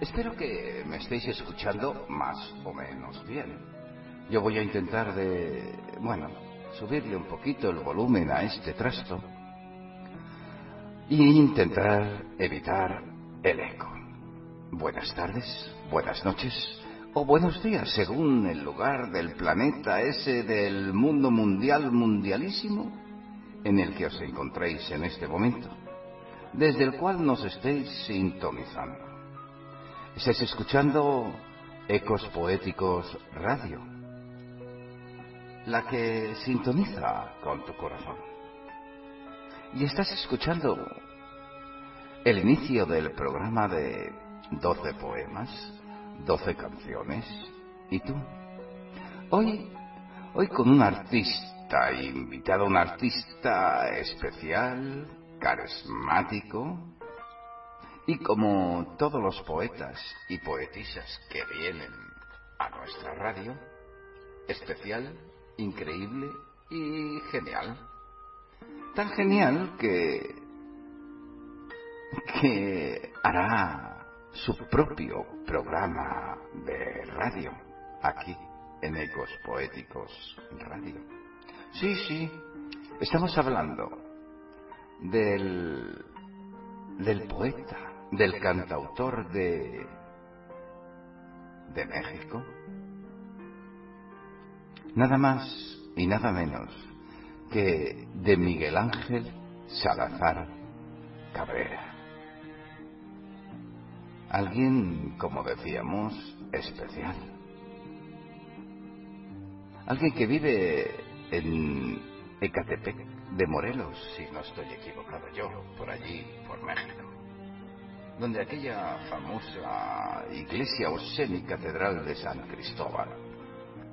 Espero que me estéis escuchando más o menos bien. Yo voy a intentar de, bueno, subirle un poquito el volumen a este trasto e intentar evitar el eco. Buenas tardes, buenas noches o buenos días, según el lugar del planeta ese del mundo mundial mundialísimo en el que os encontréis en este momento, desde el cual nos estéis sintonizando. Estás escuchando Ecos Poéticos Radio, la que sintoniza con tu corazón. Y estás escuchando el inicio del programa de 12 poemas, 12 canciones. ¿Y tú? Hoy, hoy con un artista invitado, un artista especial, carismático, y como todos los poetas y poetisas que vienen a nuestra radio, especial, increíble y genial. Tan genial que que hará su propio programa de radio aquí en Ecos Poéticos Radio. Sí, sí, estamos hablando del, del poeta, del cantautor de, de México. Nada más y nada menos que de Miguel Ángel Salazar Cabrera. Alguien, como decíamos, especial. Alguien que vive en Ecatepec de Morelos, si no estoy equivocado yo, por allí, por México. Donde aquella famosa iglesia o semicatedral de San Cristóbal.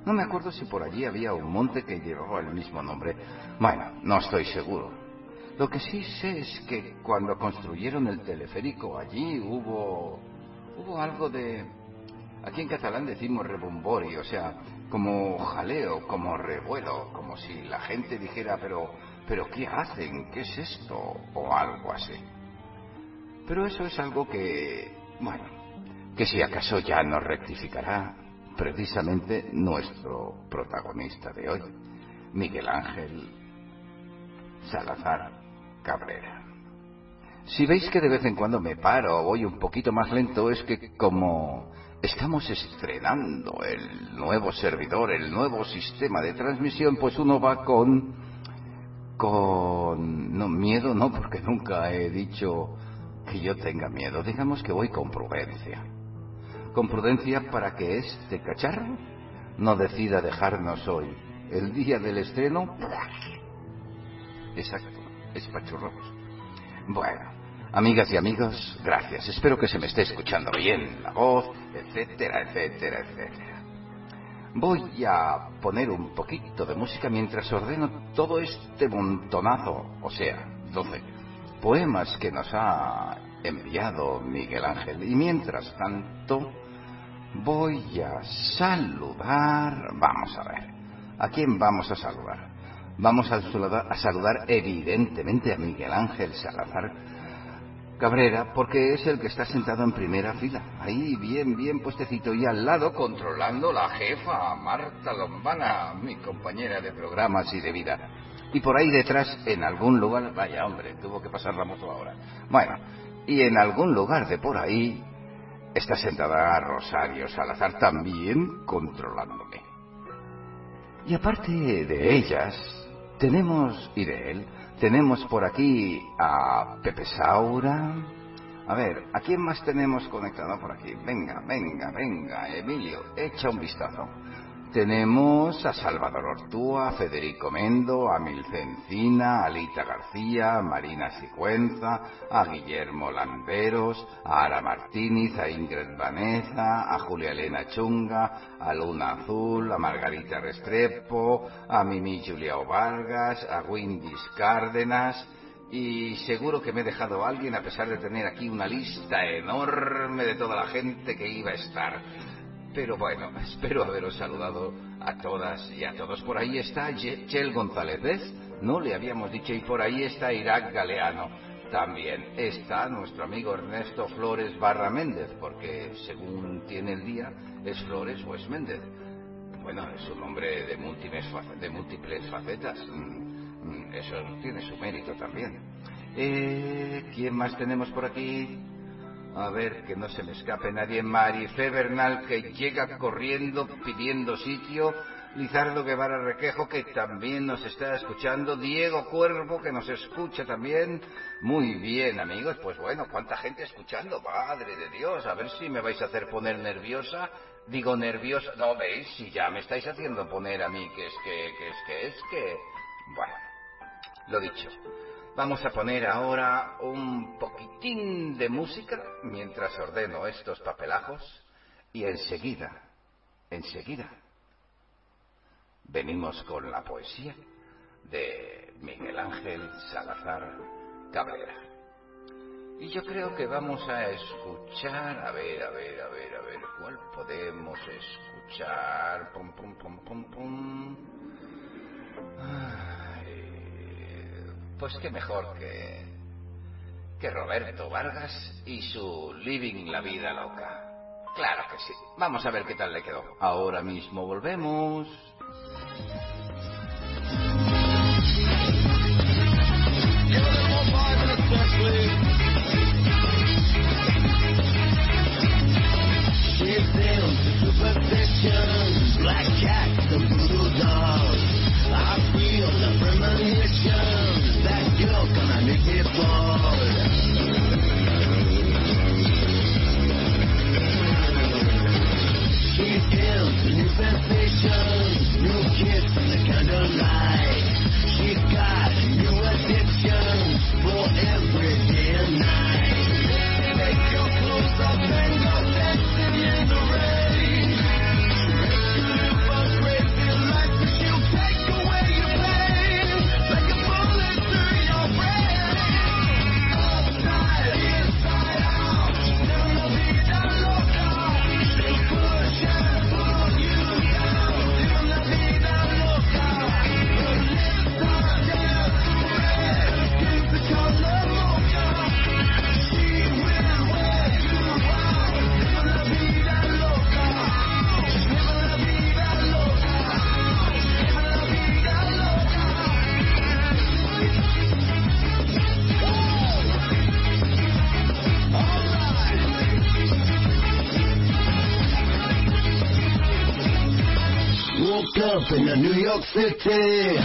No me acuerdo si por allí había un monte que llevaba el mismo nombre. Bueno, no estoy seguro. Lo que sí sé es que cuando construyeron el teleférico allí hubo hubo algo de aquí en catalán decimos rebombori, o sea, como jaleo, como revuelo, como si la gente dijera, pero pero ¿qué hacen? ¿Qué es esto? o algo así. Pero eso es algo que, bueno, que si acaso ya nos rectificará precisamente nuestro protagonista de hoy, Miguel Ángel Salazar Cabrera. Si veis que de vez en cuando me paro o voy un poquito más lento, es que como estamos estrenando el nuevo servidor, el nuevo sistema de transmisión, pues uno va con... con... no, miedo no, porque nunca he dicho que yo tenga miedo. Digamos que voy con prudencia. Con prudencia para que este cacharro no decida dejarnos hoy, el día del estreno. Exacto, espachurros. Bueno, amigas y amigos, gracias. Espero que se me esté escuchando bien la voz, etcétera, etcétera, etcétera. Voy a poner un poquito de música mientras ordeno todo este montonazo, o sea, 12 poemas que nos ha enviado Miguel Ángel. Y mientras tanto, voy a saludar, vamos a ver, ¿a quién vamos a saludar? Vamos a saludar, a saludar evidentemente a Miguel Ángel Salazar Cabrera, porque es el que está sentado en primera fila, ahí bien, bien puestecito y al lado controlando la jefa, Marta Lombana, mi compañera de programas y de vida. Y por ahí detrás, en algún lugar, vaya hombre, tuvo que pasar la moto ahora. Bueno, y en algún lugar de por ahí está sentada Rosario Salazar también controlándome. Y aparte de ellas, tenemos, y de él, tenemos por aquí a Pepe Saura. A ver, ¿a quién más tenemos conectado por aquí? Venga, venga, venga, Emilio, echa un vistazo. Tenemos a Salvador Ortúa, a Federico Mendo, a Milcencina, a Alita García, a Marina Sigüenza, a Guillermo Lamberos, a Ara Martínez, a Ingrid Vanessa, a Julia Elena Chunga, a Luna Azul, a Margarita Restrepo, a Mimi Julia Vargas, a Windis Cárdenas, y seguro que me he dejado a alguien a pesar de tener aquí una lista enorme de toda la gente que iba a estar. Pero bueno, espero haberos saludado a todas y a todos. Por ahí está Chel González, ¿ves? No le habíamos dicho. Y por ahí está Irak Galeano. También está nuestro amigo Ernesto Flores Barra Méndez, porque según tiene el día, es Flores o es Méndez. Bueno, es un hombre de múltiples, de múltiples facetas. Mm, mm, eso tiene su mérito también. Eh, ¿Quién más tenemos por aquí? A ver, que no se me escape nadie. Marife Bernal, que llega corriendo pidiendo sitio. Lizardo Guevara Requejo, que también nos está escuchando. Diego Cuervo, que nos escucha también. Muy bien, amigos. Pues bueno, ¿cuánta gente escuchando? Padre de Dios, a ver si me vais a hacer poner nerviosa. Digo nerviosa. No, veis, si ya me estáis haciendo poner a mí que es que, que es que es que. Bueno, lo dicho. Vamos a poner ahora un poquitín de música mientras ordeno estos papelajos y enseguida, enseguida, venimos con la poesía de Miguel Ángel Salazar Cabrera. Y yo creo que vamos a escuchar, a ver, a ver, a ver, a ver, ¿cuál podemos escuchar? Pum, pum, pum, pum, pum. Pues qué mejor que, que Roberto Vargas y su Living la Vida Loca. Claro que sí. Vamos a ver qué tal le quedó. Ahora mismo volvemos. Sensation, City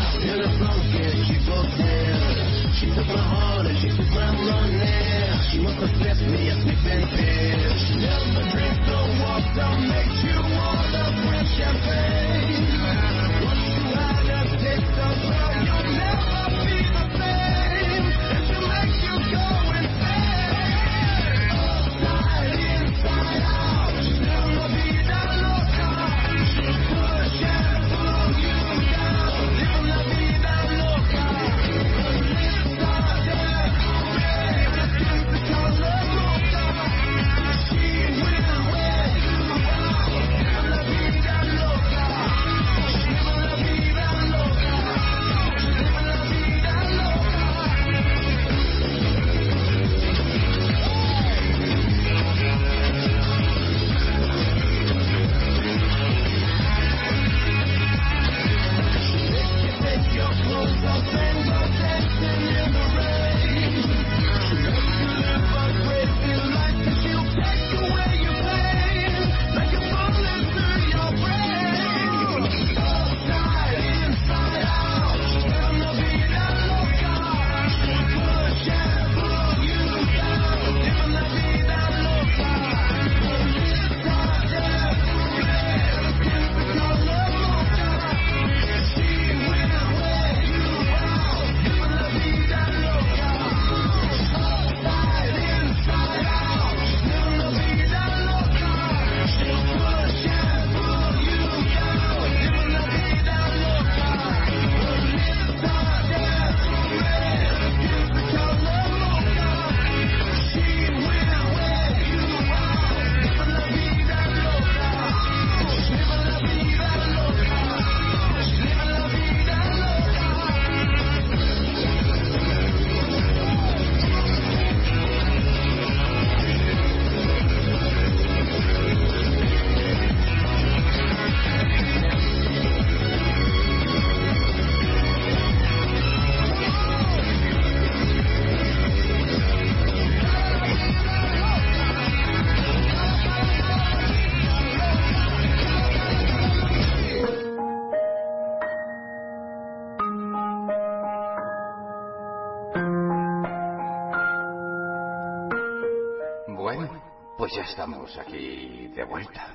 ya estamos aquí de vuelta.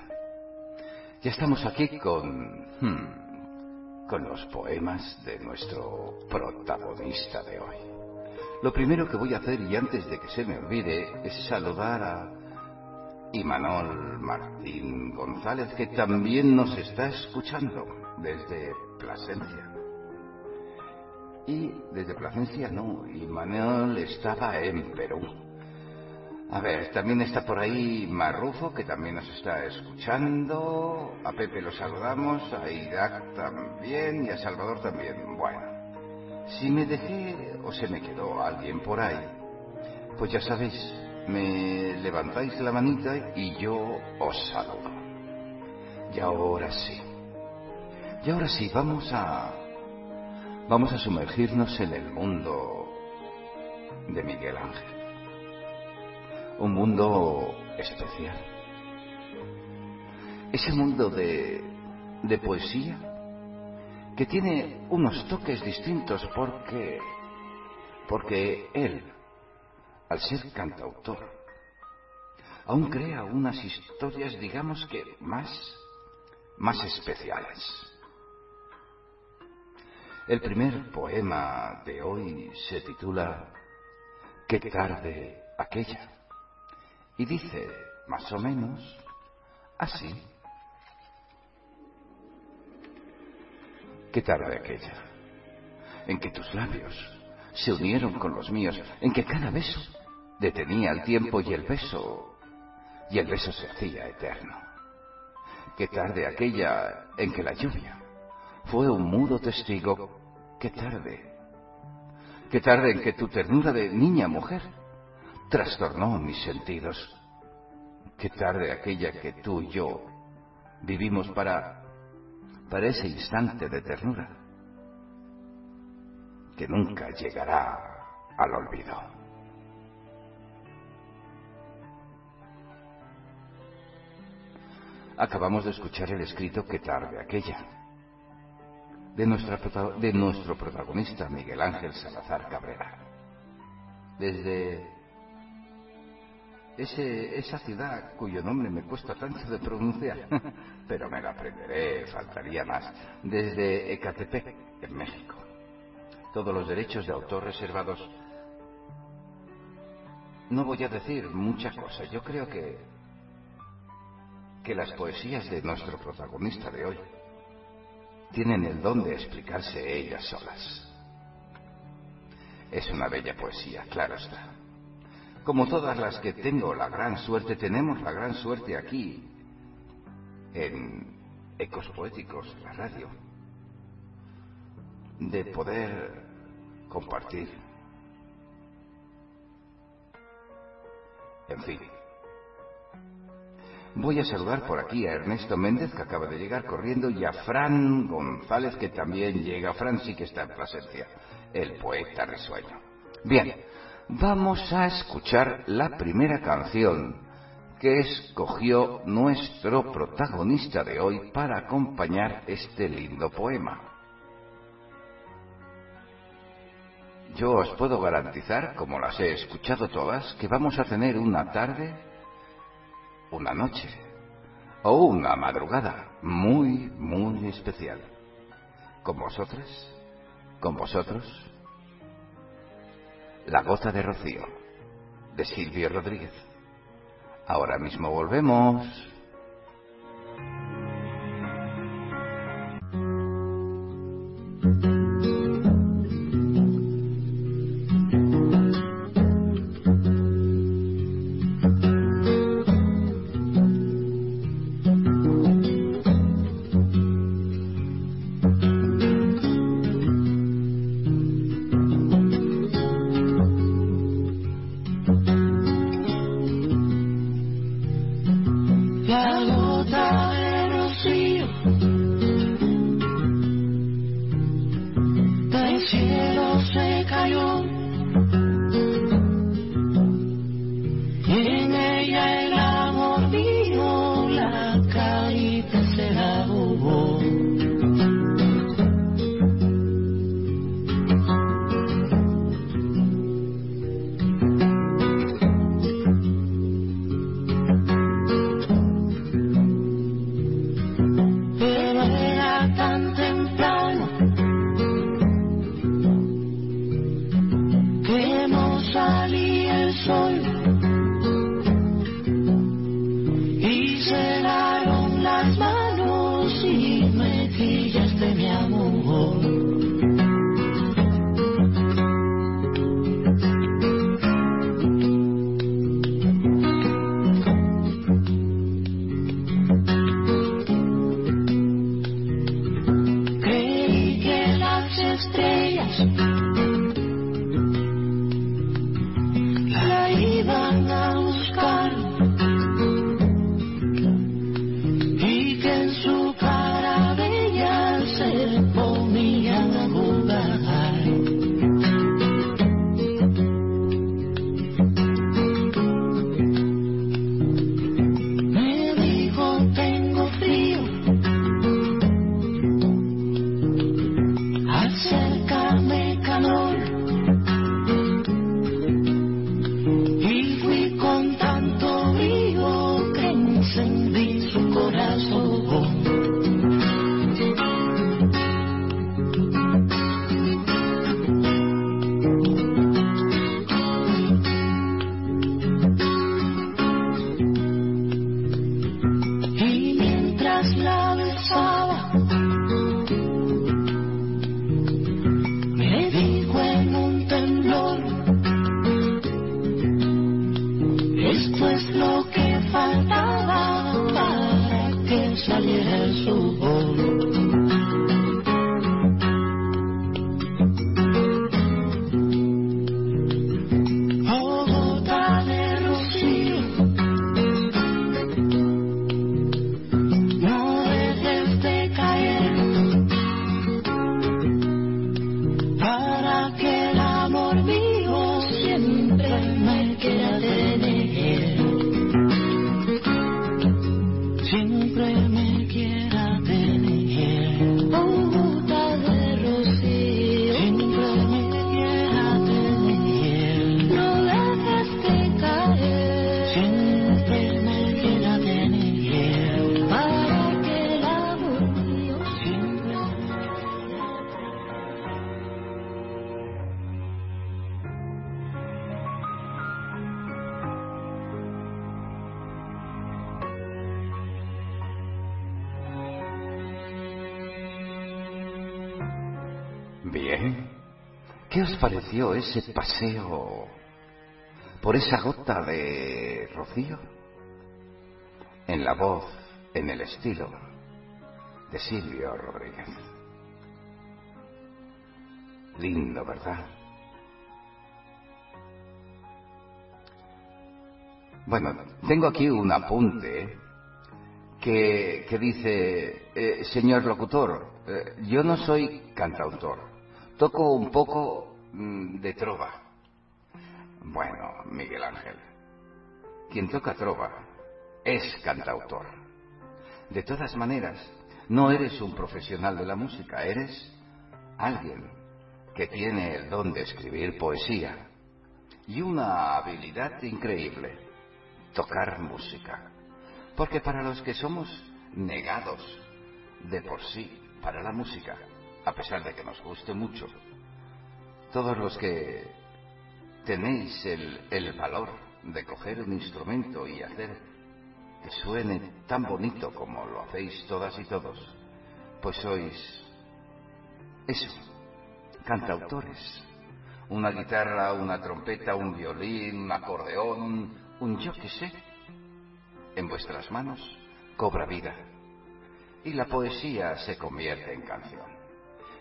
Ya estamos aquí con... hmm, con los poemas de nuestro protagonista de hoy. Lo primero que voy a hacer, y antes de que se me olvide, es saludar a Imanol Martín González, que también nos está escuchando desde Plasencia. Y desde Plasencia no, Imanol estaba en Perú. A ver, también está por ahí Marrufo, que también nos está escuchando. A Pepe lo saludamos, a Irak también y a Salvador también. Bueno, si me dejé o se me quedó alguien por ahí, pues ya sabéis me levantáis la manita y yo os saludo. Y ahora sí. Y ahora sí, vamos a vamos a sumergirnos en el mundo de Miguel Ángel. Un mundo especial. Ese mundo de, de poesía que tiene unos toques distintos porque porque él, al ser cantautor, aún crea unas historias, digamos que más más especiales. El primer poema de hoy se titula Qué tarde aquella y dice más o menos así. Qué tarde aquella en que tus labios se unieron con los míos, en que cada beso detenía el tiempo y el beso y el beso se hacía eterno. Qué tarde aquella en que la lluvia fue un mudo testigo Qué tarde. Qué tarde en que tu ternura de niña mujer trastornó mis sentidos. Qué tarde aquella que tú y yo vivimos para para ese instante de ternura que nunca llegará al olvido. Acabamos de escuchar el escrito Qué tarde aquella de, nuestra, de nuestro protagonista Miguel Ángel Salazar Cabrera. Desde esa ciudad cuyo nombre me cuesta tanto de pronunciar, pero me la aprenderé, faltaría más, desde Ecatepec, en México. Todos los derechos de autor reservados. No voy a decir muchas cosas, yo creo que, que las poesías de nuestro protagonista de hoy tienen el don de explicarse ellas solas. Es una bella poesía, claro está. Como todas las que tengo la gran suerte, tenemos la gran suerte aquí, en Ecos Poéticos, la radio, de poder compartir. En fin, Voy a saludar por aquí a Ernesto Méndez, que acaba de llegar corriendo, y a Fran González, que también llega. Fran sí que está en presencia, el poeta risueño. Bien, vamos a escuchar la primera canción que escogió nuestro protagonista de hoy para acompañar este lindo poema. Yo os puedo garantizar, como las he escuchado todas, que vamos a tener una tarde una noche o una madrugada muy, muy especial. ¿Con vosotras? ¿Con vosotros? La gota de rocío, de Silvio Rodríguez. Ahora mismo volvemos. ¿Qué os pareció ese paseo por esa gota de rocío? En la voz, en el estilo de Silvio Rodríguez. Lindo, ¿verdad? Bueno, tengo aquí un apunte que, que dice, eh, señor locutor, eh, yo no soy cantautor, toco un poco de trova. Bueno, Miguel Ángel, quien toca trova es cantautor. De todas maneras, no eres un profesional de la música, eres alguien que tiene el don de escribir poesía y una habilidad increíble, tocar música. Porque para los que somos negados de por sí para la música, a pesar de que nos guste mucho, todos los que tenéis el, valor de coger un instrumento y hacer que suene tan bonito como lo hacéis todas y todos, pues sois eso, cantautores. Una guitarra, una trompeta, un violín, un acordeón, un yo que sé, en vuestras manos cobra vida y la poesía se convierte en canción.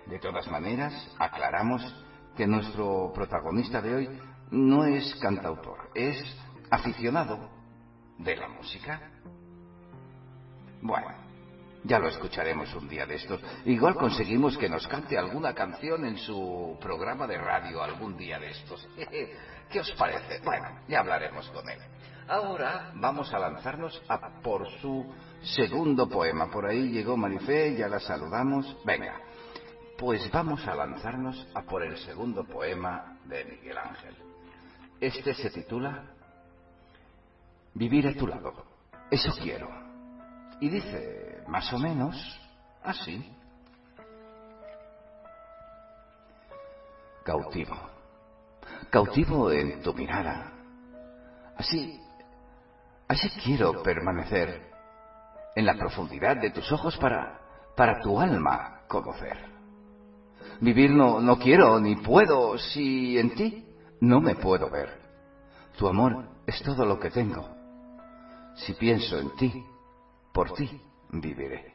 De todas maneras, aclaramos que nuestro protagonista de hoy no es cantautor, es aficionado de la música. Bueno, ya lo escucharemos un día de estos. Igual conseguimos que nos cante alguna canción en su programa de radio algún día de estos. ¿Qué os parece? Bueno, ya hablaremos con él. Ahora vamos a lanzarnos a por su segundo poema. Por ahí llegó Marifé, ya la saludamos. Venga, pues vamos a lanzarnos a por el segundo poema de Miguel Ángel. Este se titula Vivir a tu lado. Eso quiero. Y dice, más o menos, así. Cautivo. Cautivo en tu mirada. Así, así quiero permanecer en la profundidad de tus ojos para, para tu alma conocer. Vivir no, no quiero ni puedo si en ti no me puedo ver. Tu amor es todo lo que tengo. Si pienso en ti, por ti viviré.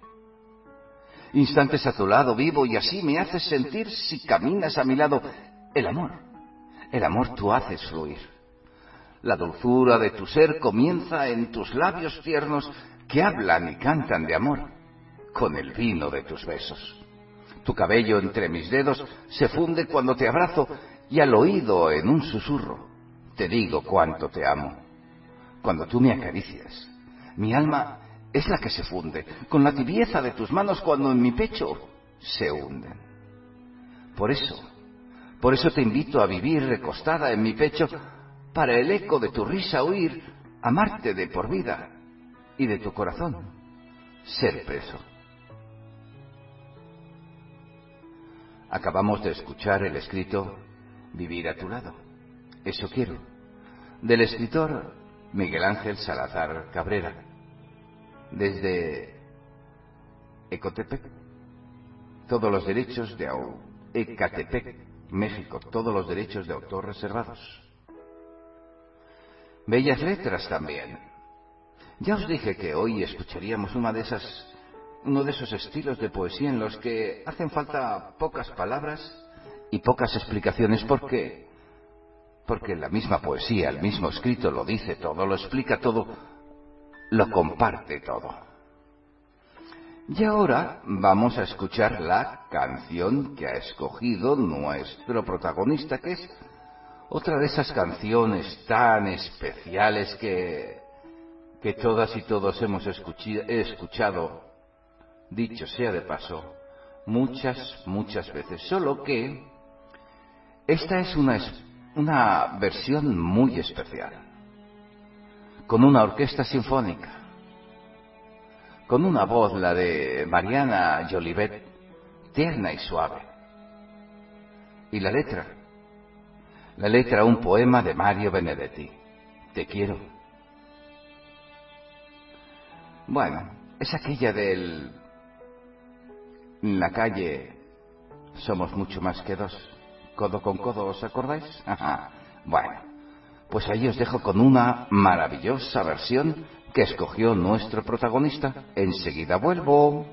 Instantes a tu lado vivo y así me haces sentir si caminas a mi lado el amor. El amor tú haces fluir. La dulzura de tu ser comienza en tus labios tiernos que hablan y cantan de amor con el vino de tus besos. Tu cabello entre mis dedos se funde cuando te abrazo y al oído en un susurro te digo cuánto te amo. Cuando tú me acaricias, mi alma es la que se funde con la tibieza de tus manos cuando en mi pecho se hunden. Por eso, por eso te invito a vivir recostada en mi pecho para el eco de tu risa oír, amarte de por vida y de tu corazón ser preso. Acabamos de escuchar el escrito Vivir a tu lado. Eso quiero. Del escritor Miguel Ángel Salazar Cabrera. Desde Ecotepec. Todos los derechos de Ecatepec, México. Todos los derechos de autor reservados. Bellas letras también. Ya os dije que hoy escucharíamos una de esas, uno de esos estilos de poesía en los que hacen falta pocas palabras y pocas explicaciones porque, porque la misma poesía, el mismo escrito lo dice todo, lo explica todo, lo comparte todo. Y ahora vamos a escuchar la canción que ha escogido nuestro protagonista, que es otra de esas canciones tan especiales que, que todas y todos hemos escuchado, dicho sea de paso, muchas, muchas veces. Solo que esta es una, una versión muy especial, con una orquesta sinfónica, con una voz, la de Mariana Jolivet, tierna y suave. Y la letra, la letra un poema de Mario Benedetti. Te quiero. Bueno, es aquella del... La calle somos mucho más que dos. Codo con codo, ¿os acordáis? bueno, pues ahí os dejo con una maravillosa versión que escogió nuestro protagonista. Enseguida vuelvo.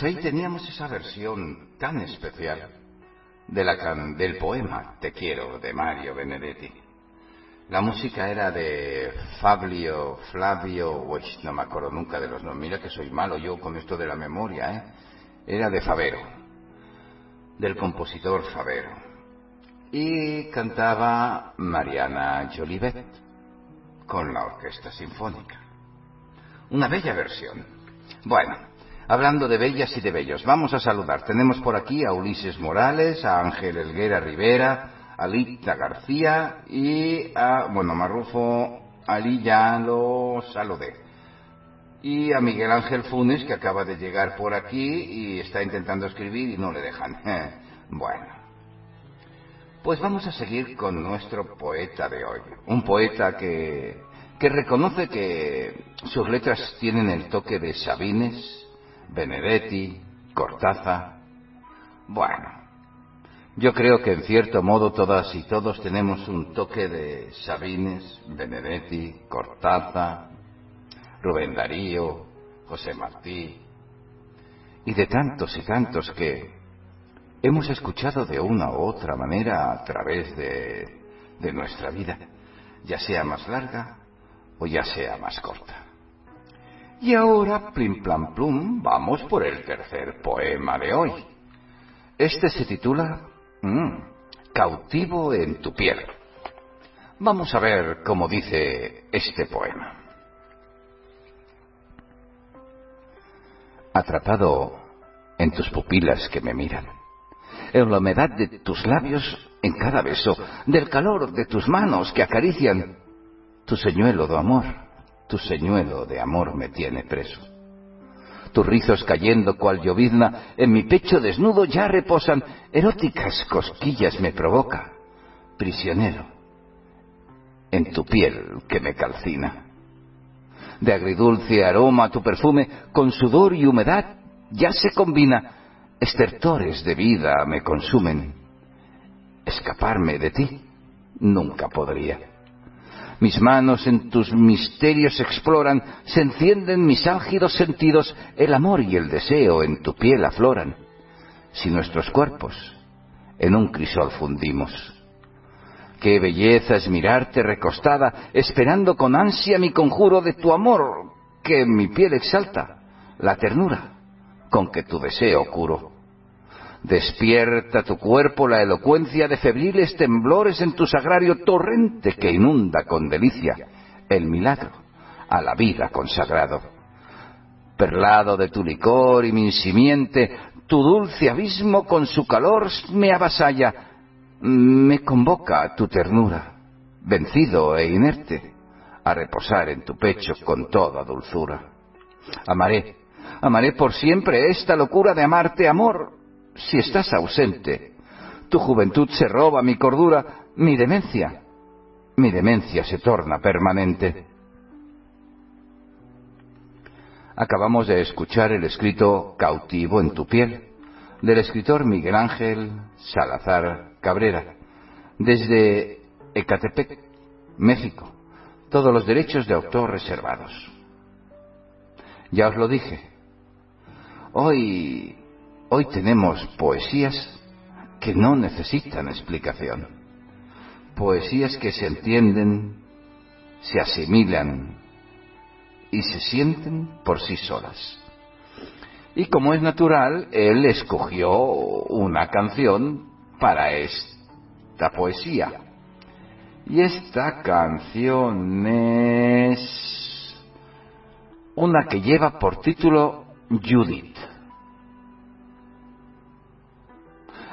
Pues ahí teníamos esa versión tan especial de la can- del poema Te quiero de Mario Benedetti. La música era de Fabio, Flavio, no me acuerdo nunca de los nombres, mira que soy malo yo con esto de la memoria, ¿eh? Era de Favero, del compositor Favero. Y cantaba Mariana Jolivet con la Orquesta Sinfónica. Una bella versión. Bueno, hablando de bellas y de bellos, vamos a saludar. Tenemos por aquí a Ulises Morales, a Ángel Elguera Rivera, a Lita García y a, bueno, Marrufo Ali ya lo saludé. Y a Miguel Ángel Funes, que acaba de llegar por aquí y está intentando escribir y no le dejan. Bueno, pues vamos a seguir con nuestro poeta de hoy. Un poeta que, que reconoce que sus letras tienen el toque de Sabines, Benedetti, Cortázar. Bueno, yo creo que en cierto modo todas y todos tenemos un toque de Sabines, Benedetti, Cortázar, Rubén Darío, José Martí y de tantos y tantos que hemos escuchado de una u otra manera a través de, de nuestra vida, ya sea más larga o ya sea más corta. Y ahora, plim plam plum, vamos por el tercer poema de hoy. Este se titula mm, Cautivo en tu piel. Vamos a ver cómo dice este poema. Atrapado en tus pupilas que me miran, en la humedad de tus labios en cada beso, del calor de tus manos que acarician, tu señuelo de amor, tu señuelo de amor me tiene preso. Tus rizos cayendo cual llovizna en mi pecho desnudo ya reposan, eróticas cosquillas me provoca, prisionero, en tu piel que me calcina. De agridulce aroma tu perfume con sudor y humedad ya se combina, estertores de vida me consumen. Escaparme de ti nunca podría. Mis manos en tus misterios exploran, se encienden mis álgidos sentidos, el amor y el deseo en tu piel afloran. Si nuestros cuerpos en un crisol fundimos. Qué belleza es mirarte recostada, esperando con ansia mi conjuro de tu amor, que en mi piel exalta la ternura con que tu deseo curo. Despierta tu cuerpo la elocuencia de febriles temblores en tu sagrario torrente que inunda con delicia el milagro a la vida consagrado. Perlado de tu licor y mi simiente, tu dulce abismo con su calor me avasalla, me convoca a tu ternura, vencido e inerte, a reposar en tu pecho con toda dulzura. Amaré, amaré por siempre esta locura de amarte, amor, si estás ausente. Tu juventud se roba mi cordura, mi demencia, mi demencia se torna permanente. Acabamos de escuchar el escrito Cautivo en tu piel, del escritor Miguel Ángel Salazar Cabrera, desde Ecatepec, México. Todos los derechos de autor reservados. Ya os lo dije. Hoy, hoy tenemos poesías que no necesitan explicación. Poesías que se entienden, se asimilan y se sienten por sí solas. Y como es natural, él escogió una canción para esta poesía. Y esta canción es una que lleva por título Judith.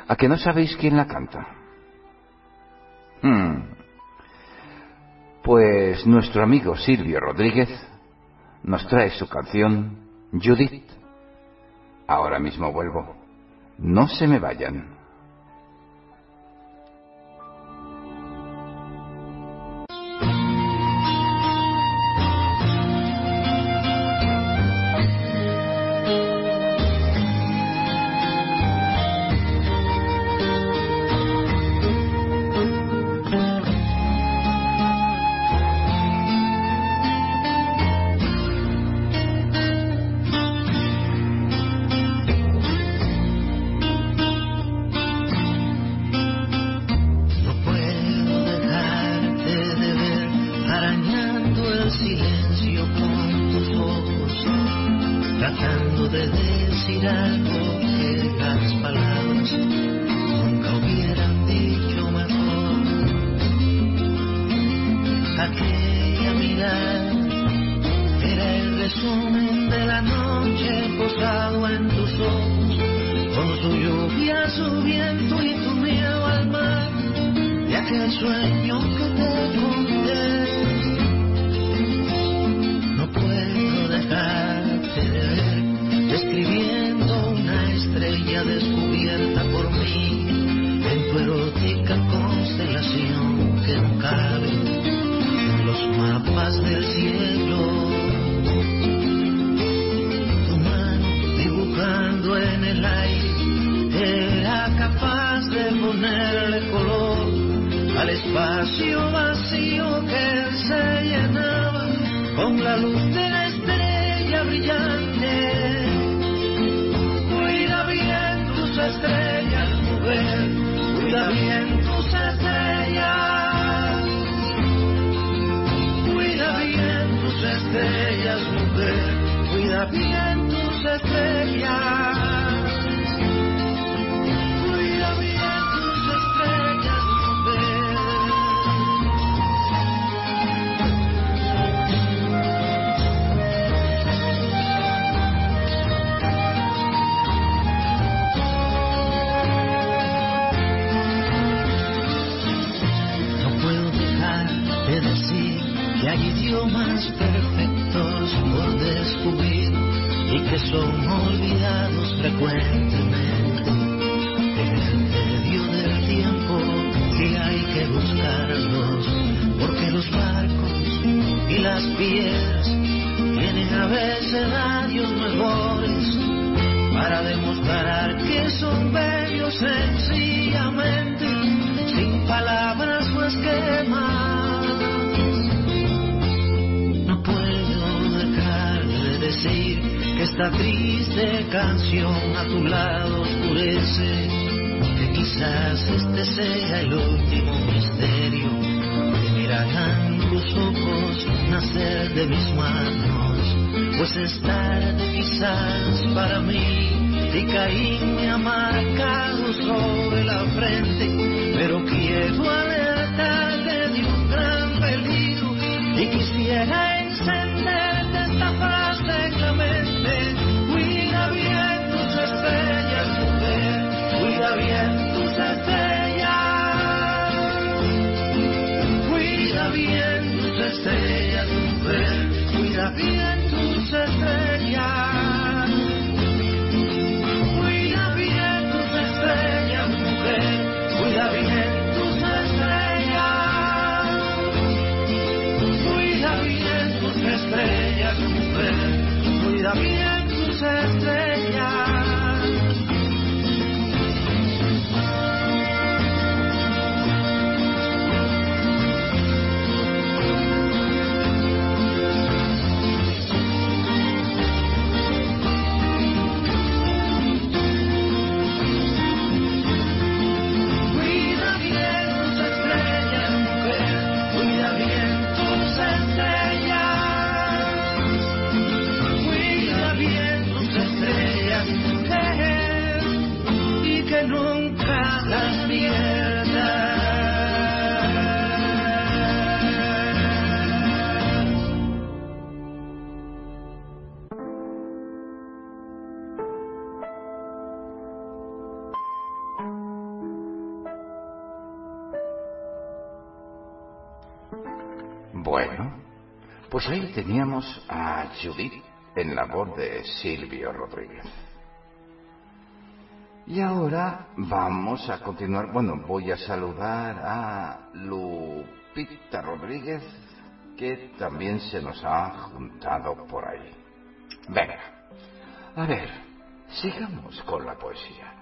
¿A que no sabéis quién la canta? Hmm. Pues nuestro amigo Silvio Rodríguez nos trae su canción Judith. Ahora mismo vuelvo. No se me vayan. Viento y tu miedo al mar, y aquel sueño que te conté. No puedo dejarte de ver, describiendo una estrella descubierta por mí, en tu erótica constelación que no cabe en los mapas del cielo. Tu mano dibujando en el aire capaz de ponerle color al espacio vacío que se llenaba con la luz de la estrella brillante. Cuida bien tus estrellas, mujer, cuida bien tus estrellas. Cuida bien tus estrellas, mujer, cuida bien tus estrellas. Y esta triste canción a tu lado oscurece, que quizás este sea el último misterio. Que mirarán tus ojos nacer de mis manos, pues es tarde quizás para mí y Caín me ha marcado sobre la frente, pero quiero alertarte de un gran peligro y quisiera bien pues ahí teníamos a Judith en la voz de Silvio Rodríguez. Y ahora vamos a continuar. Bueno, voy a saludar a Lupita Rodríguez, que también se nos ha juntado por ahí. Venga, a ver, sigamos con la poesía.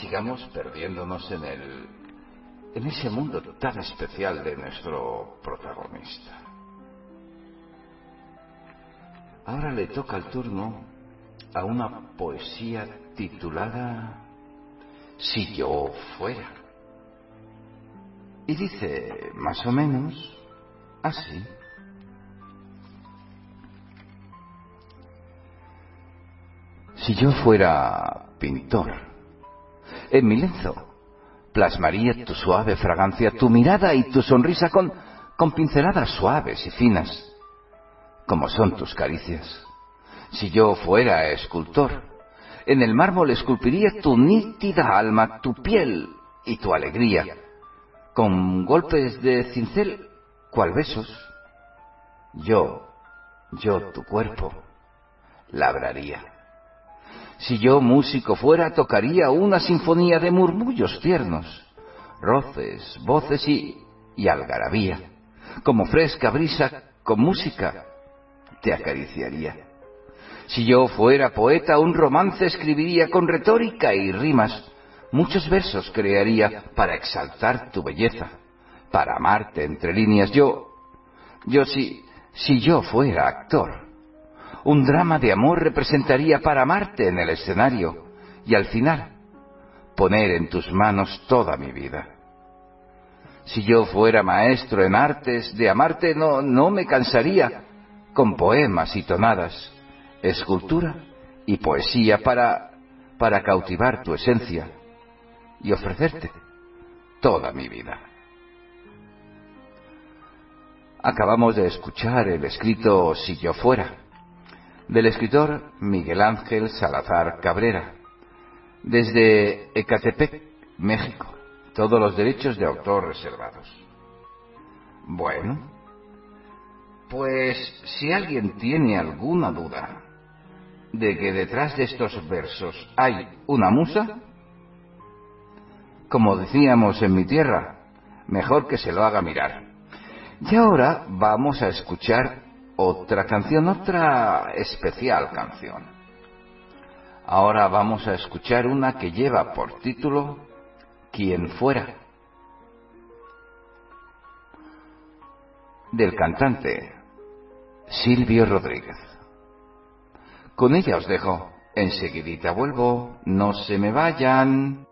Sigamos perdiéndonos en el en ese mundo tan especial de nuestro protagonista. Ahora le toca el turno a una poesía titulada Si yo fuera. Y dice más o menos así. Si yo fuera pintor, en mi lienzo plasmaría tu suave fragancia, tu mirada y tu sonrisa con, con pinceladas suaves y finas, como son tus caricias. Si yo fuera escultor, en el mármol esculpiría tu nítida alma, tu piel y tu alegría, con golpes de cincel, cual besos. Yo, yo tu cuerpo, labraría. Si yo músico fuera, tocaría una sinfonía de murmullos tiernos, roces, voces y, y algarabía. Como fresca brisa con música, te acariciaría. Si yo fuera poeta, un romance escribiría con retórica y rimas. Muchos versos crearía para exaltar tu belleza, para amarte entre líneas. Yo, yo si, si yo fuera actor, un drama de amor representaría para amarte en el escenario y al final poner en tus manos toda mi vida. Si yo fuera maestro en artes, de amarte no, no me cansaría con poemas y tonadas, escultura y poesía para, para cautivar tu esencia y ofrecerte toda mi vida. Acabamos de escuchar el escrito Si yo fuera, del escritor Miguel Ángel Salazar Cabrera, desde Ecatepec, México. Todos los derechos de autor reservados. Bueno, pues si alguien tiene alguna duda de que detrás de estos versos hay una musa, como decíamos en mi tierra, mejor que se lo haga mirar. Y ahora vamos a escuchar otra canción, otra especial canción. Ahora vamos a escuchar una que lleva por título Quien fuera, del cantante Silvio Rodríguez. Con ella os dejo. Enseguidita vuelvo. No se me vayan.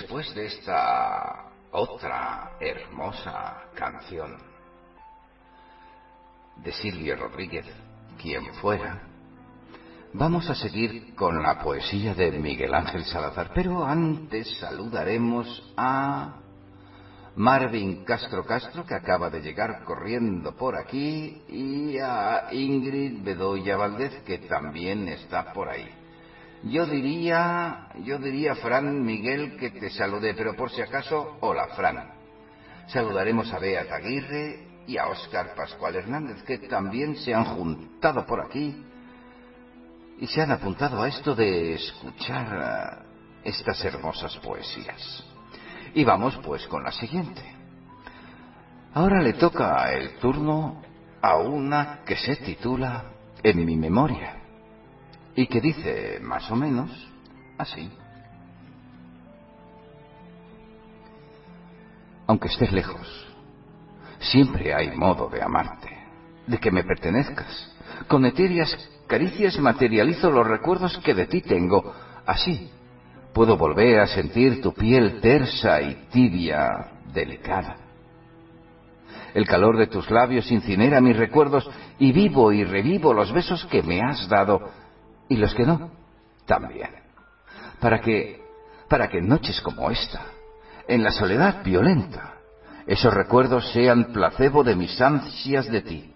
Después de esta otra hermosa canción de Silvio Rodríguez, quien fuera, vamos a seguir con la poesía de Miguel Ángel Salazar, pero antes saludaremos a Marvin Castro Castro, que acaba de llegar corriendo por aquí, y a Ingrid Bedoya Valdez, que también está por ahí. Yo diría, yo diría, Fran Miguel, que te salude, pero por si acaso, hola, Fran. Saludaremos a Beat Aguirre y a Óscar Pascual Hernández, que también se han juntado por aquí y se han apuntado a esto de escuchar estas hermosas poesías. Y vamos pues con la siguiente. Ahora le toca el turno a una que se titula En mi memoria y que dice más o menos así. Aunque estés lejos, siempre hay modo de amarte, de que me pertenezcas. Con etéreas caricias materializo los recuerdos que de ti tengo. Así puedo volver a sentir tu piel tersa y tibia, delicada. El calor de tus labios incinera mis recuerdos y vivo y revivo los besos que me has dado y los que no, también. Para que, para que en noches como esta, en la soledad violenta, esos recuerdos sean placebo de mis ansias de ti.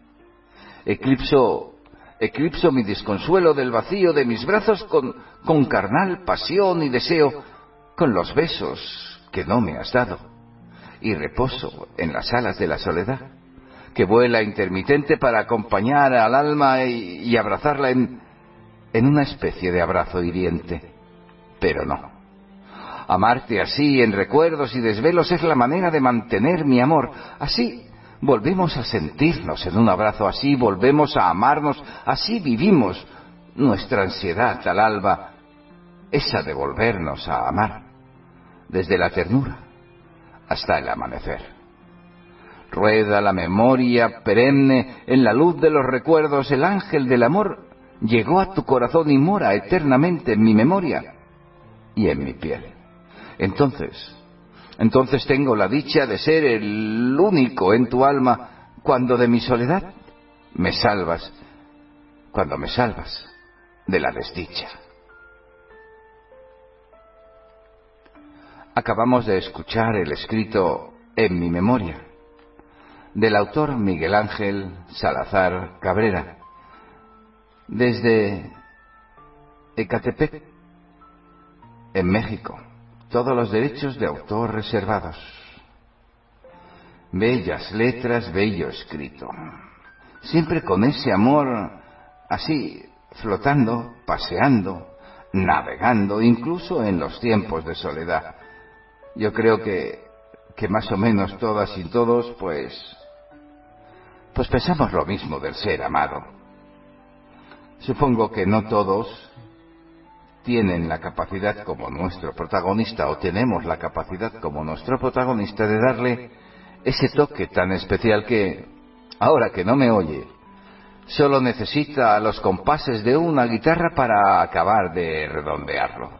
Eclipso, eclipso mi desconsuelo del vacío de mis brazos con, con carnal pasión y deseo, con los besos que no me has dado, y reposo en las alas de la soledad, que vuela intermitente para acompañar al alma y, y abrazarla en, en una especie de abrazo hiriente. Pero no. Amarte así, en recuerdos y desvelos, es la manera de mantener mi amor. Así volvemos a sentirnos en un abrazo, así volvemos a amarnos, así vivimos nuestra ansiedad al alba, esa de volvernos a amar, desde la ternura hasta el amanecer. Rueda la memoria perenne en la luz de los recuerdos, el ángel del amor llegó a tu corazón y mora eternamente en mi memoria y en mi piel. Entonces, entonces tengo la dicha de ser el único en tu alma cuando de mi soledad me salvas, cuando me salvas de la desdicha. Acabamos de escuchar el escrito En mi memoria del autor Miguel Ángel Salazar Cabrera desde Ecatepec, en México. Todos los derechos de autor reservados. Bellas letras, bello escrito. Siempre con ese amor así, flotando, paseando, navegando, incluso en los tiempos de soledad. Yo creo que, que más o menos todas y todos, pues, pues pensamos lo mismo del ser amado. Supongo que no todos tienen la capacidad como nuestro protagonista o tenemos la capacidad como nuestro protagonista de darle ese toque tan especial que, ahora que no me oye, solo necesita los compases de una guitarra para acabar de redondearlo.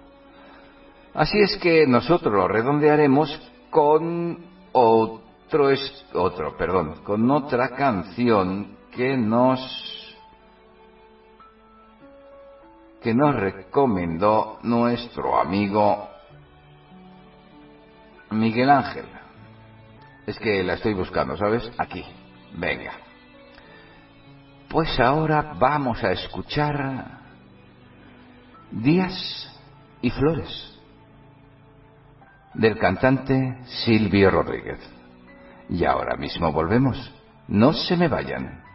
Así es que nosotros lo redondearemos con otro, otro, perdón, con otra canción que nos que nos recomendó nuestro amigo Miguel Ángel. Es que la estoy buscando, ¿sabes? Aquí. Venga. Pues ahora vamos a escuchar Días y Flores del cantante Silvio Rodríguez. Y ahora mismo volvemos. No se me vayan.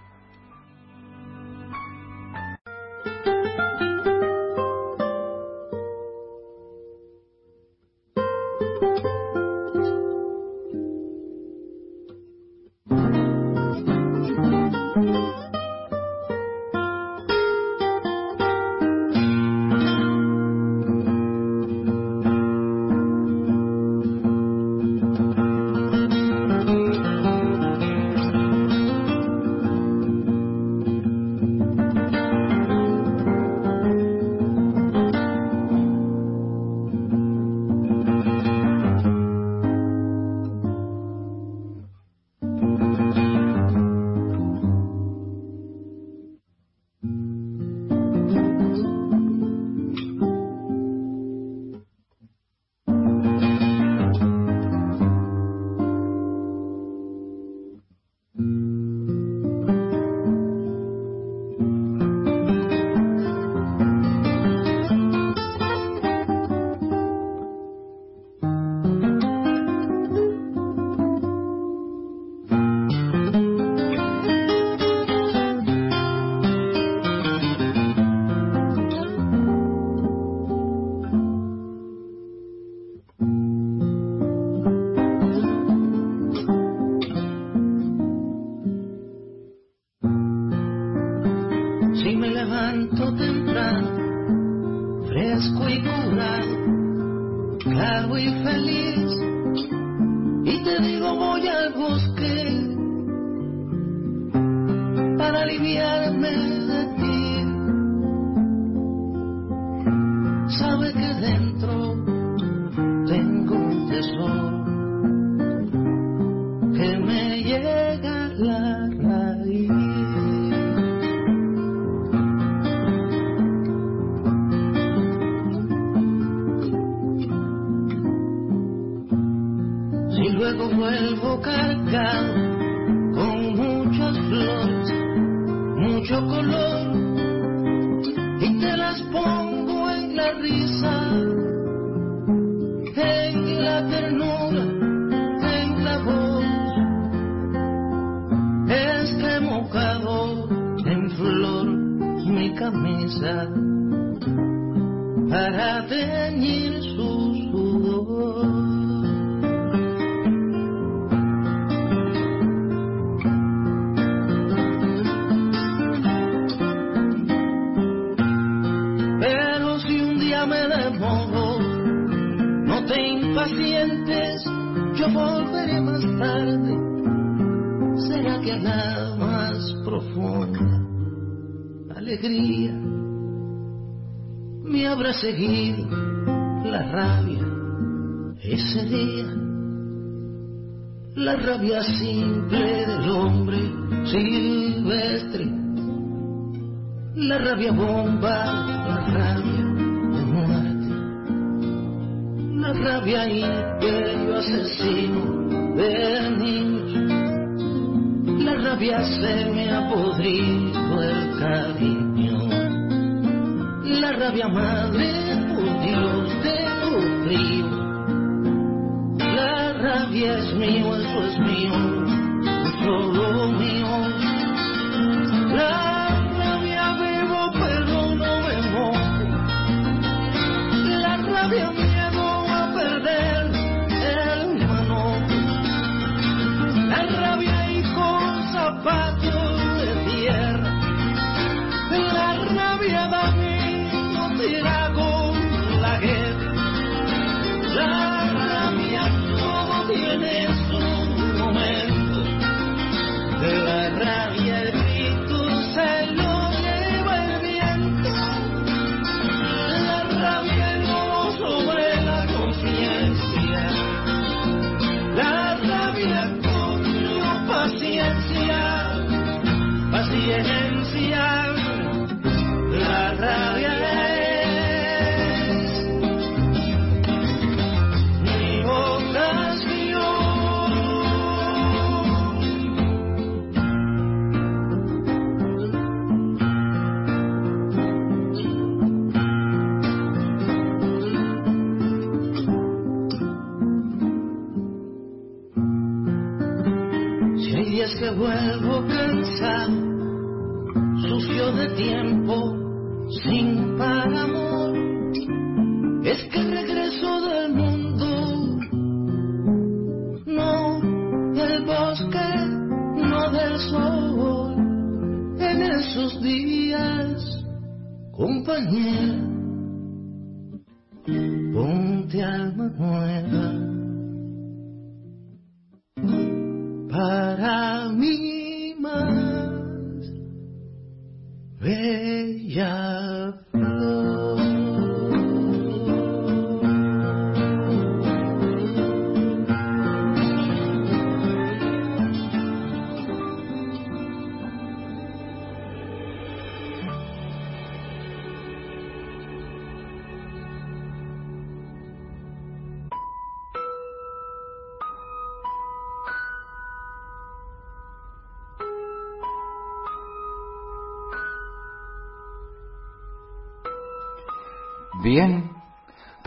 Mi camisa para teñir su sudor. Pero si un día me demoro, no te impacientes, yo volveré más tarde. Será que la más profunda alegría. Me habrá seguido la rabia ese día. La rabia simple del hombre silvestre. La rabia bomba, la rabia de muerte, la rabia imperio asesino de niños, la rabia se me ha podrido el cariño, la rabia madre, Dios de tu frío, la rabia es mío, eso es mío, solo mío. La compañera, ponte alma nueva.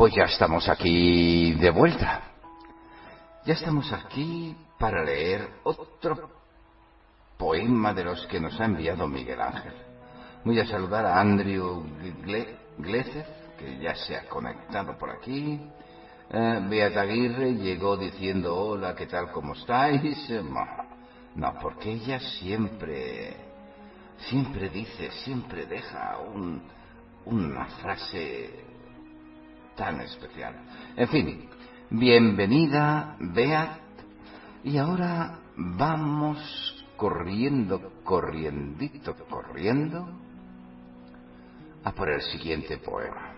Pues ya estamos aquí de vuelta. Ya estamos aquí para leer otro poema de los que nos ha enviado Miguel Ángel. Voy a saludar a Andrew Gle- Glezes, que ya se ha conectado por aquí. Eh, Aguirre llegó diciendo hola, ¿qué tal? ¿Cómo estáis? Eh, No, no, porque ella siempre, siempre dice, siempre deja un, una frase tan especial. En fin, bienvenida, Beat. Y ahora vamos corriendo, corriendito, corriendo a por el siguiente poema.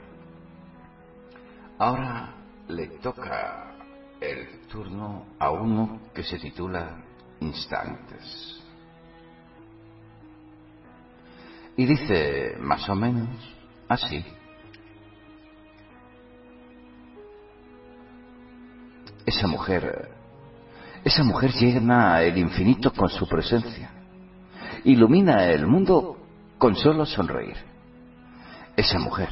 Ahora le toca el turno a uno que se titula Instantes. Y dice más o menos así. Esa mujer, esa mujer llena el infinito con su presencia, ilumina el mundo con solo sonreír. Esa mujer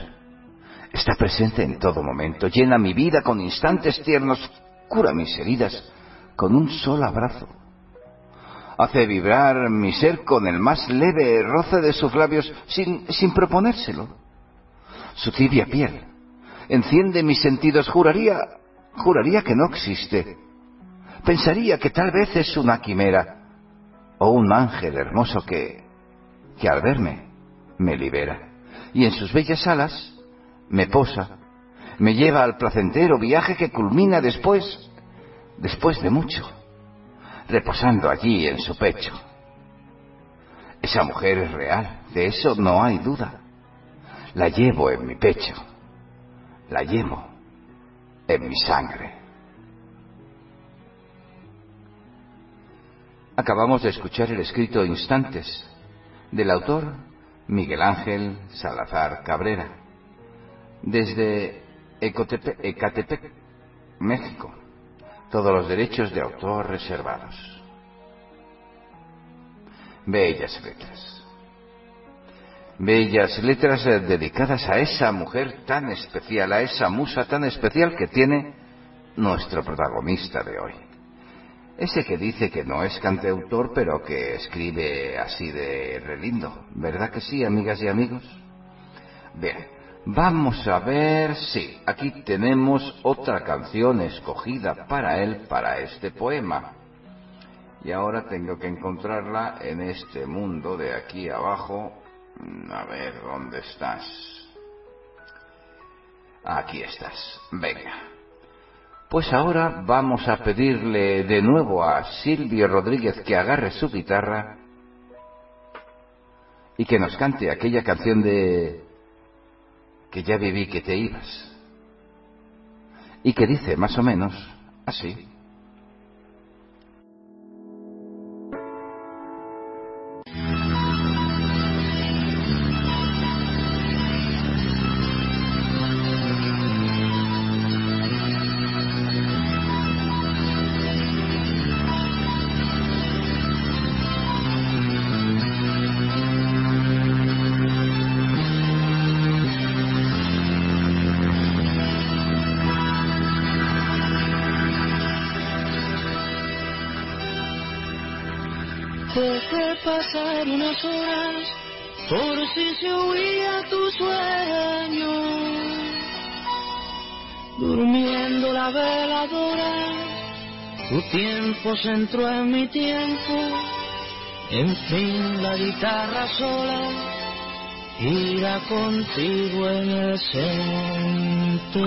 está presente en todo momento, llena mi vida con instantes tiernos, cura mis heridas con un solo abrazo. Hace vibrar mi ser con el más leve roce de sus labios sin, sin proponérselo. Su tibia piel enciende mis sentidos, juraría, juraría que no existe. Pensaría que tal vez es una quimera o un ángel hermoso que, que al verme me libera y en sus bellas alas me posa, me lleva al placentero viaje que culmina después, después de mucho, reposando allí en su pecho. Esa mujer es real, de eso no hay duda. La llevo en mi pecho, la llevo en mi sangre. Acabamos de escuchar el escrito Instantes del autor Miguel Ángel Salazar Cabrera, desde Ecatepec, México. Todos los derechos de autor reservados. Bellas letras. Bellas letras eh, dedicadas a esa mujer tan especial, a esa musa tan especial que tiene nuestro protagonista de hoy. Ese que dice que no es cantautor, pero que escribe así de relindo. ¿Verdad que sí, amigas y amigos? Bien, vamos a ver, sí, aquí tenemos otra canción escogida para él, para este poema. Y ahora tengo que encontrarla en este mundo de aquí abajo. Mm, A ver, ¿dónde estás? Aquí estás. Venga. Pues ahora vamos a pedirle de nuevo a Silvio Rodríguez que agarre su guitarra y que nos cante aquella canción de que ya viví que te ibas. Y que dice más o menos así. Tiempo entró en mi tiempo. En fin, la guitarra sola irá contigo en el centro.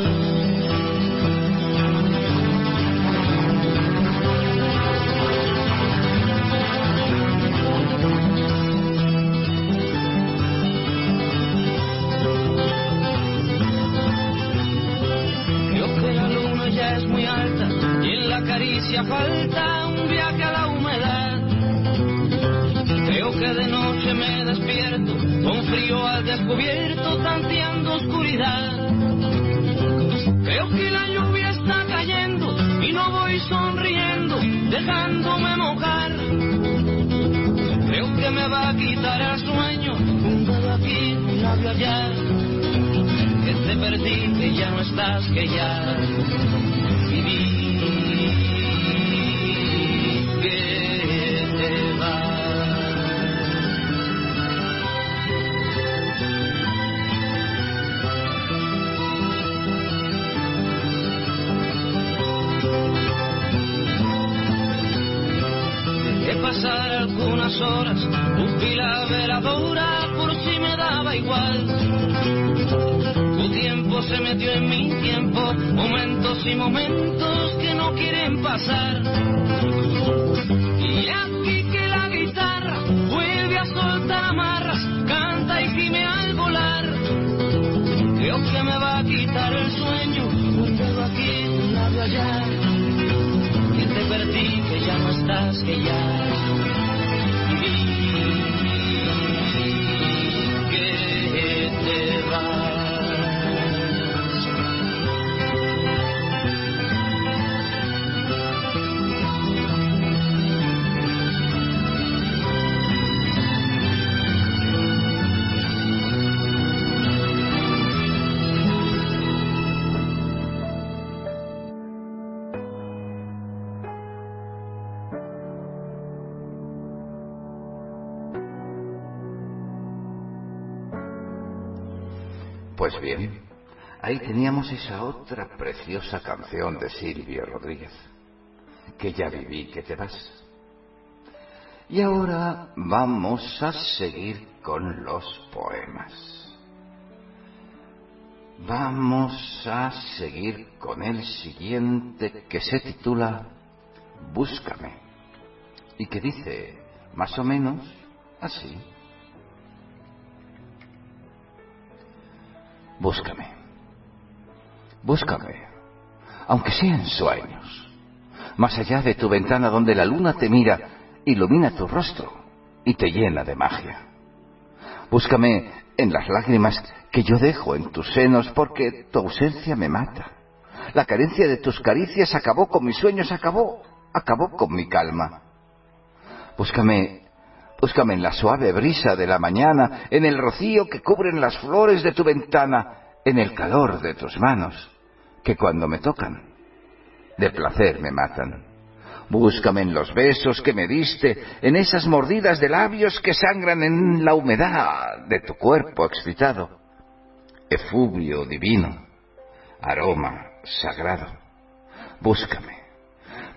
Ahí teníamos esa otra preciosa canción de Silvio Rodríguez, que ya viví, que te vas. Y ahora vamos a seguir con los poemas. Vamos a seguir con el siguiente que se titula Búscame y que dice más o menos así. Búscame. Búscame. Aunque sea en sueños. Más allá de tu ventana donde la luna te mira, ilumina tu rostro y te llena de magia. Búscame en las lágrimas que yo dejo en tus senos porque tu ausencia me mata. La carencia de tus caricias acabó con mis sueños, acabó, acabó con mi calma. Búscame Búscame en la suave brisa de la mañana, en el rocío que cubren las flores de tu ventana, en el calor de tus manos, que cuando me tocan, de placer me matan. Búscame en los besos que me diste, en esas mordidas de labios que sangran en la humedad de tu cuerpo excitado. Efubrio divino, aroma sagrado. Búscame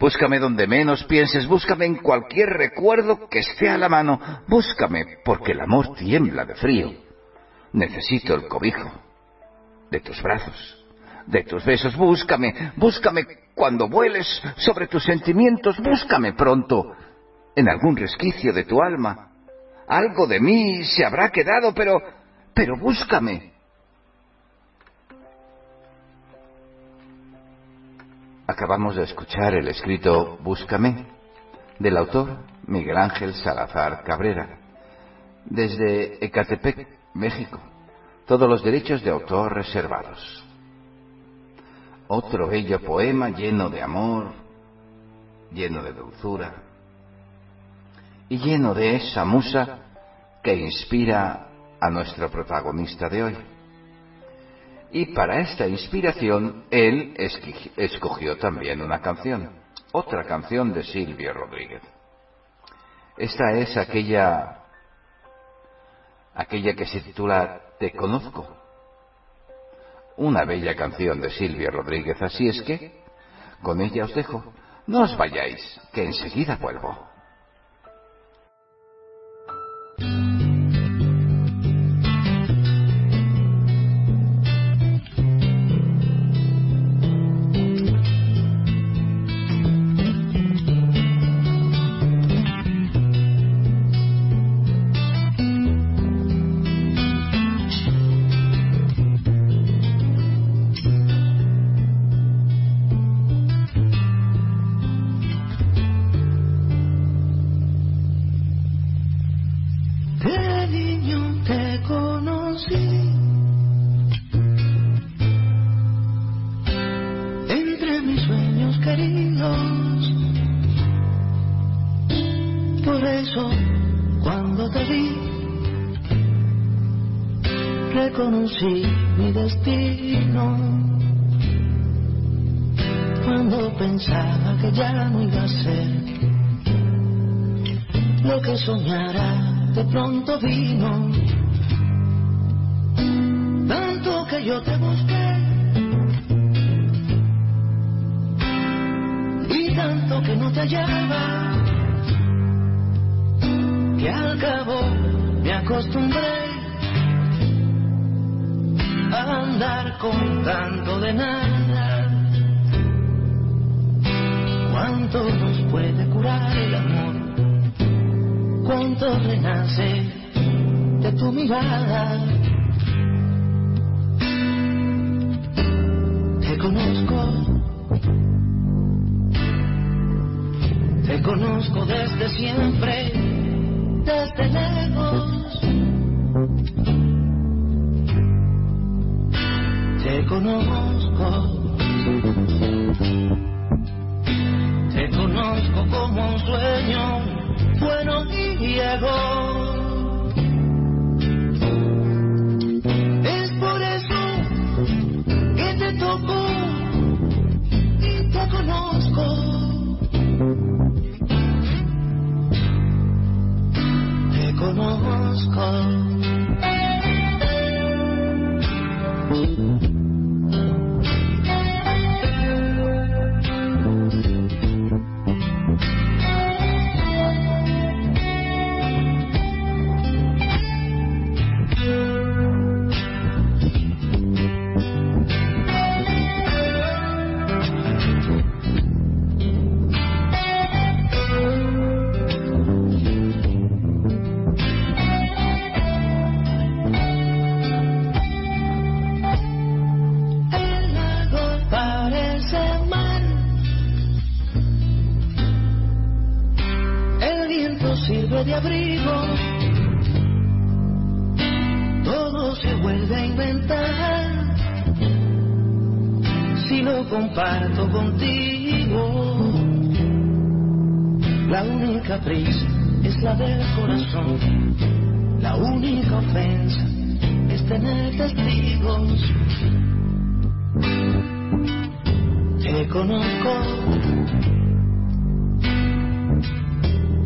Búscame donde menos pienses, búscame en cualquier recuerdo que esté a la mano. Búscame porque el amor tiembla de frío. Necesito el cobijo de tus brazos, de tus besos. Búscame, búscame cuando vueles sobre tus sentimientos. Búscame pronto en algún resquicio de tu alma. Algo de mí se habrá quedado, pero, pero búscame. Acabamos de escuchar el escrito Búscame del autor Miguel Ángel Salazar Cabrera, desde Ecatepec, México. Todos los derechos de autor reservados. Otro bello poema lleno de amor, lleno de dulzura y lleno de esa musa que inspira a nuestro protagonista de hoy. Y para esta inspiración, él escogió también una canción, otra canción de Silvio Rodríguez. Esta es aquella, aquella que se titula Te conozco. Una bella canción de Silvio Rodríguez, así es que, con ella os dejo. No os vayáis, que enseguida vuelvo. Comparto contigo, la única prisa es la del corazón. La única ofensa es tener testigos. Te conozco,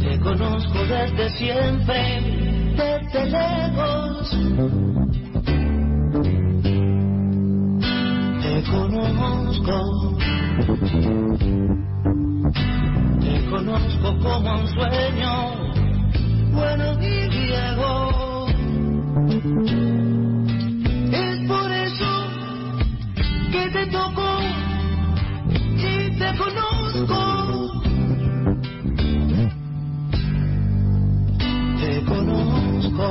te conozco desde siempre, desde lejos. Conozco, te conozco como un sueño, bueno y viejo. Es por eso que te toco y te conozco. Te conozco.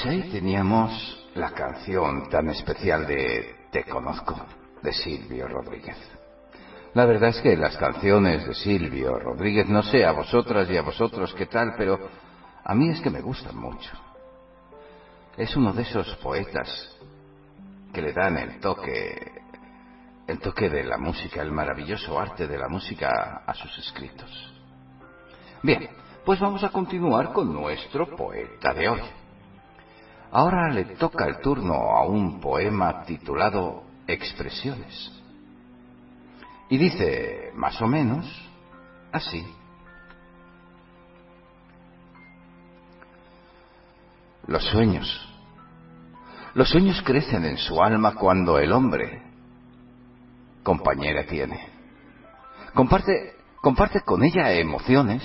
Pues ahí teníamos la canción tan especial de Te conozco, de Silvio Rodríguez. La verdad es que las canciones de Silvio Rodríguez, no sé a vosotras y a vosotros qué tal, pero a mí es que me gustan mucho. Es uno de esos poetas que le dan el toque, el toque de la música, el maravilloso arte de la música a sus escritos. Bien, pues vamos a continuar con nuestro poeta de hoy. Ahora le toca el turno a un poema titulado Expresiones. Y dice, más o menos, así. Los sueños. Los sueños crecen en su alma cuando el hombre compañera tiene. Comparte, comparte con ella emociones,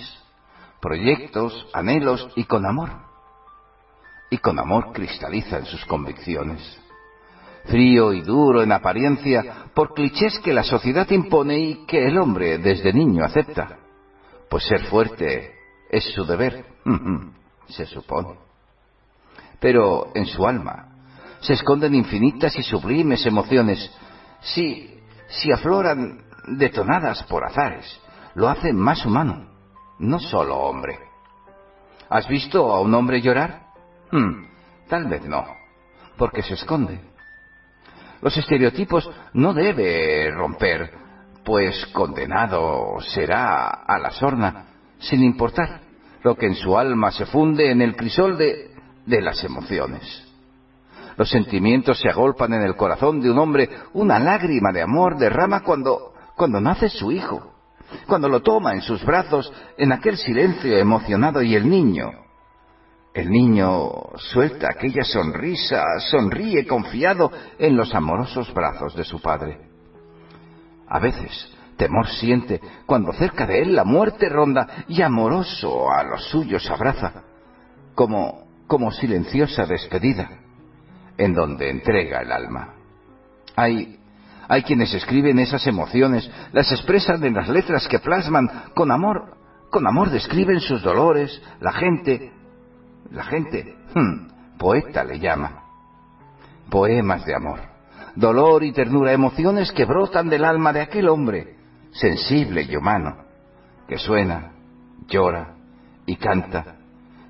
proyectos, anhelos y con amor. Y con amor cristaliza en sus convicciones. frío y duro en apariencia por clichés que la sociedad impone y que el hombre desde niño acepta. Pues ser fuerte es su deber, se supone. Pero en su alma se esconden infinitas y sublimes emociones. Si, si afloran detonadas por azares, lo hacen más humano, no solo hombre. ¿Has visto a un hombre llorar? Hmm, tal vez no, porque se esconde. Los estereotipos no debe romper, pues condenado será a la sorna, sin importar lo que en su alma se funde en el crisol de, de las emociones. Los sentimientos se agolpan en el corazón de un hombre, una lágrima de amor derrama cuando, cuando nace su hijo cuando lo toma en sus brazos en aquel silencio emocionado y el niño, el niño suelta aquella sonrisa, sonríe confiado en los amorosos brazos de su padre. A veces temor siente cuando cerca de él la muerte ronda y amoroso a los suyos abraza, como, como silenciosa despedida, en donde entrega el alma. Hay hay quienes escriben esas emociones, las expresan en las letras que plasman con amor, con amor describen sus dolores, la gente, la gente, hmm, poeta le llama. Poemas de amor, dolor y ternura, emociones que brotan del alma de aquel hombre, sensible y humano, que suena, llora y canta,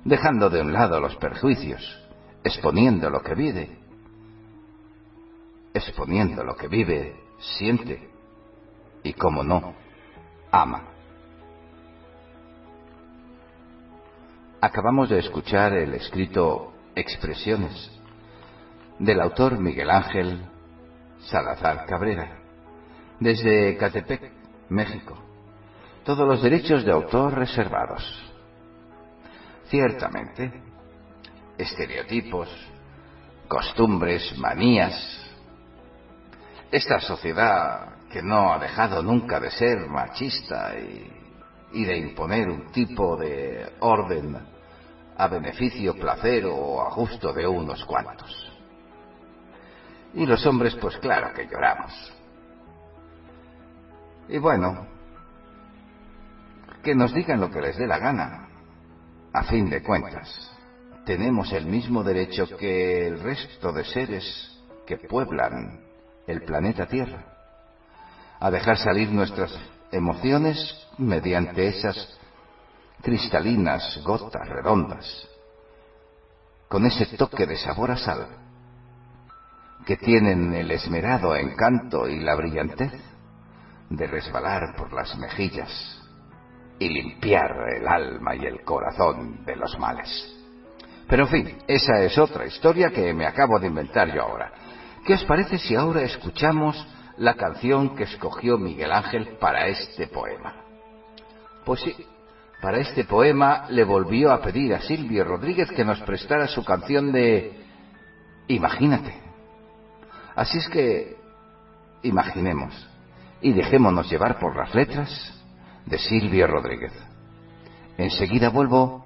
dejando de un lado los perjuicios, exponiendo lo que vive exponiendo lo que vive, siente y, como no, ama. Acabamos de escuchar el escrito Expresiones del autor Miguel Ángel Salazar Cabrera, desde Catepec, México. Todos los derechos de autor reservados. Ciertamente, estereotipos, costumbres, manías, esta sociedad que no ha dejado nunca de ser machista y, de imponer un tipo de orden a beneficio, placer o a gusto de unos cuantos. Y los hombres, pues claro que lloramos. Y bueno, que nos digan lo que les dé la gana. A fin de cuentas, tenemos el mismo derecho que el resto de seres que pueblan el planeta Tierra, a dejar salir nuestras emociones mediante esas cristalinas gotas redondas, con ese toque de sabor a sal, que tienen el esmerado encanto y la brillantez de resbalar por las mejillas y limpiar el alma y el corazón de los males. Pero en fin, esa es otra historia que me acabo de inventar yo ahora. ¿Qué os parece si ahora escuchamos la canción que escogió Miguel Ángel para este poema? Pues sí, para este poema le volvió a pedir a Silvio Rodríguez que nos prestara su canción de Imagínate. Así es que imaginemos y dejémonos llevar por las letras de Silvio Rodríguez. Enseguida vuelvo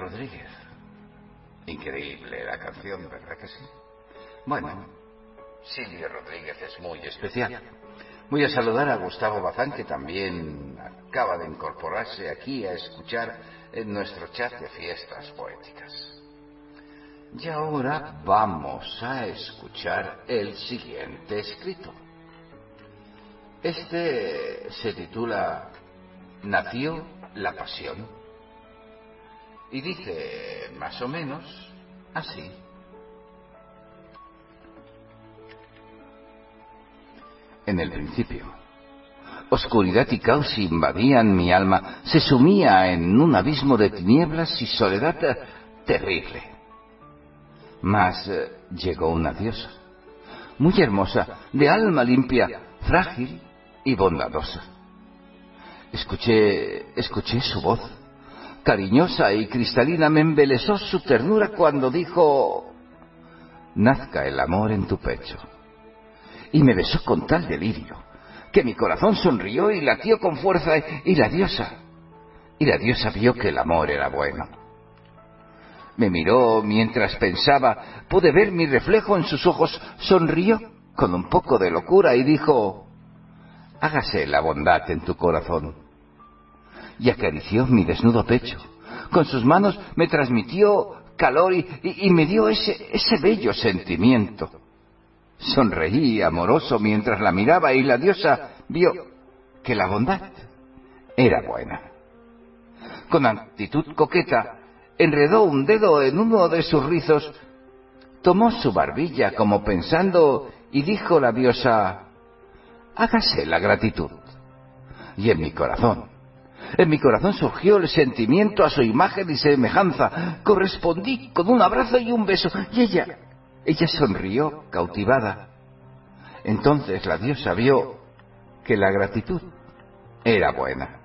Rodríguez. Increíble la canción, ¿verdad que sí? Bueno, Silvio Rodríguez es muy especial. Voy a saludar a Gustavo Bazán, que también acaba de incorporarse aquí a escuchar en nuestro chat de fiestas poéticas. Y ahora vamos a escuchar el siguiente escrito. Este se titula Nació la Pasión y dice más o menos así. En el principio, oscuridad y caos invadían mi alma, se sumía en un abismo de tinieblas y soledad eh, terrible. Mas eh, llegó una diosa, muy hermosa, de alma limpia, frágil y bondadosa. Escuché, escuché su voz, cariñosa y cristalina, me embelesó su ternura cuando dijo, nazca el amor en tu pecho. Y me besó con tal delirio, que mi corazón sonrió y latió con fuerza, y la diosa, y la diosa vio que el amor era bueno. Me miró mientras pensaba, pude ver mi reflejo en sus ojos, sonrió con un poco de locura y dijo, hágase la bondad en tu corazón. Y acarició mi desnudo pecho. Con sus manos me transmitió calor y, me dio ese, ese bello sentimiento. Sonreí amoroso mientras la miraba y la diosa vio que la bondad era buena. Con actitud coqueta, enredó un dedo en uno de sus rizos, tomó su barbilla como pensando y dijo la diosa, hágase la gratitud. Y en mi corazón, en mi corazón surgió el sentimiento a su imagen y semejanza. Correspondí con un abrazo y un beso. Y ella, ella sonrió cautivada. Entonces la diosa vio que la gratitud era buena.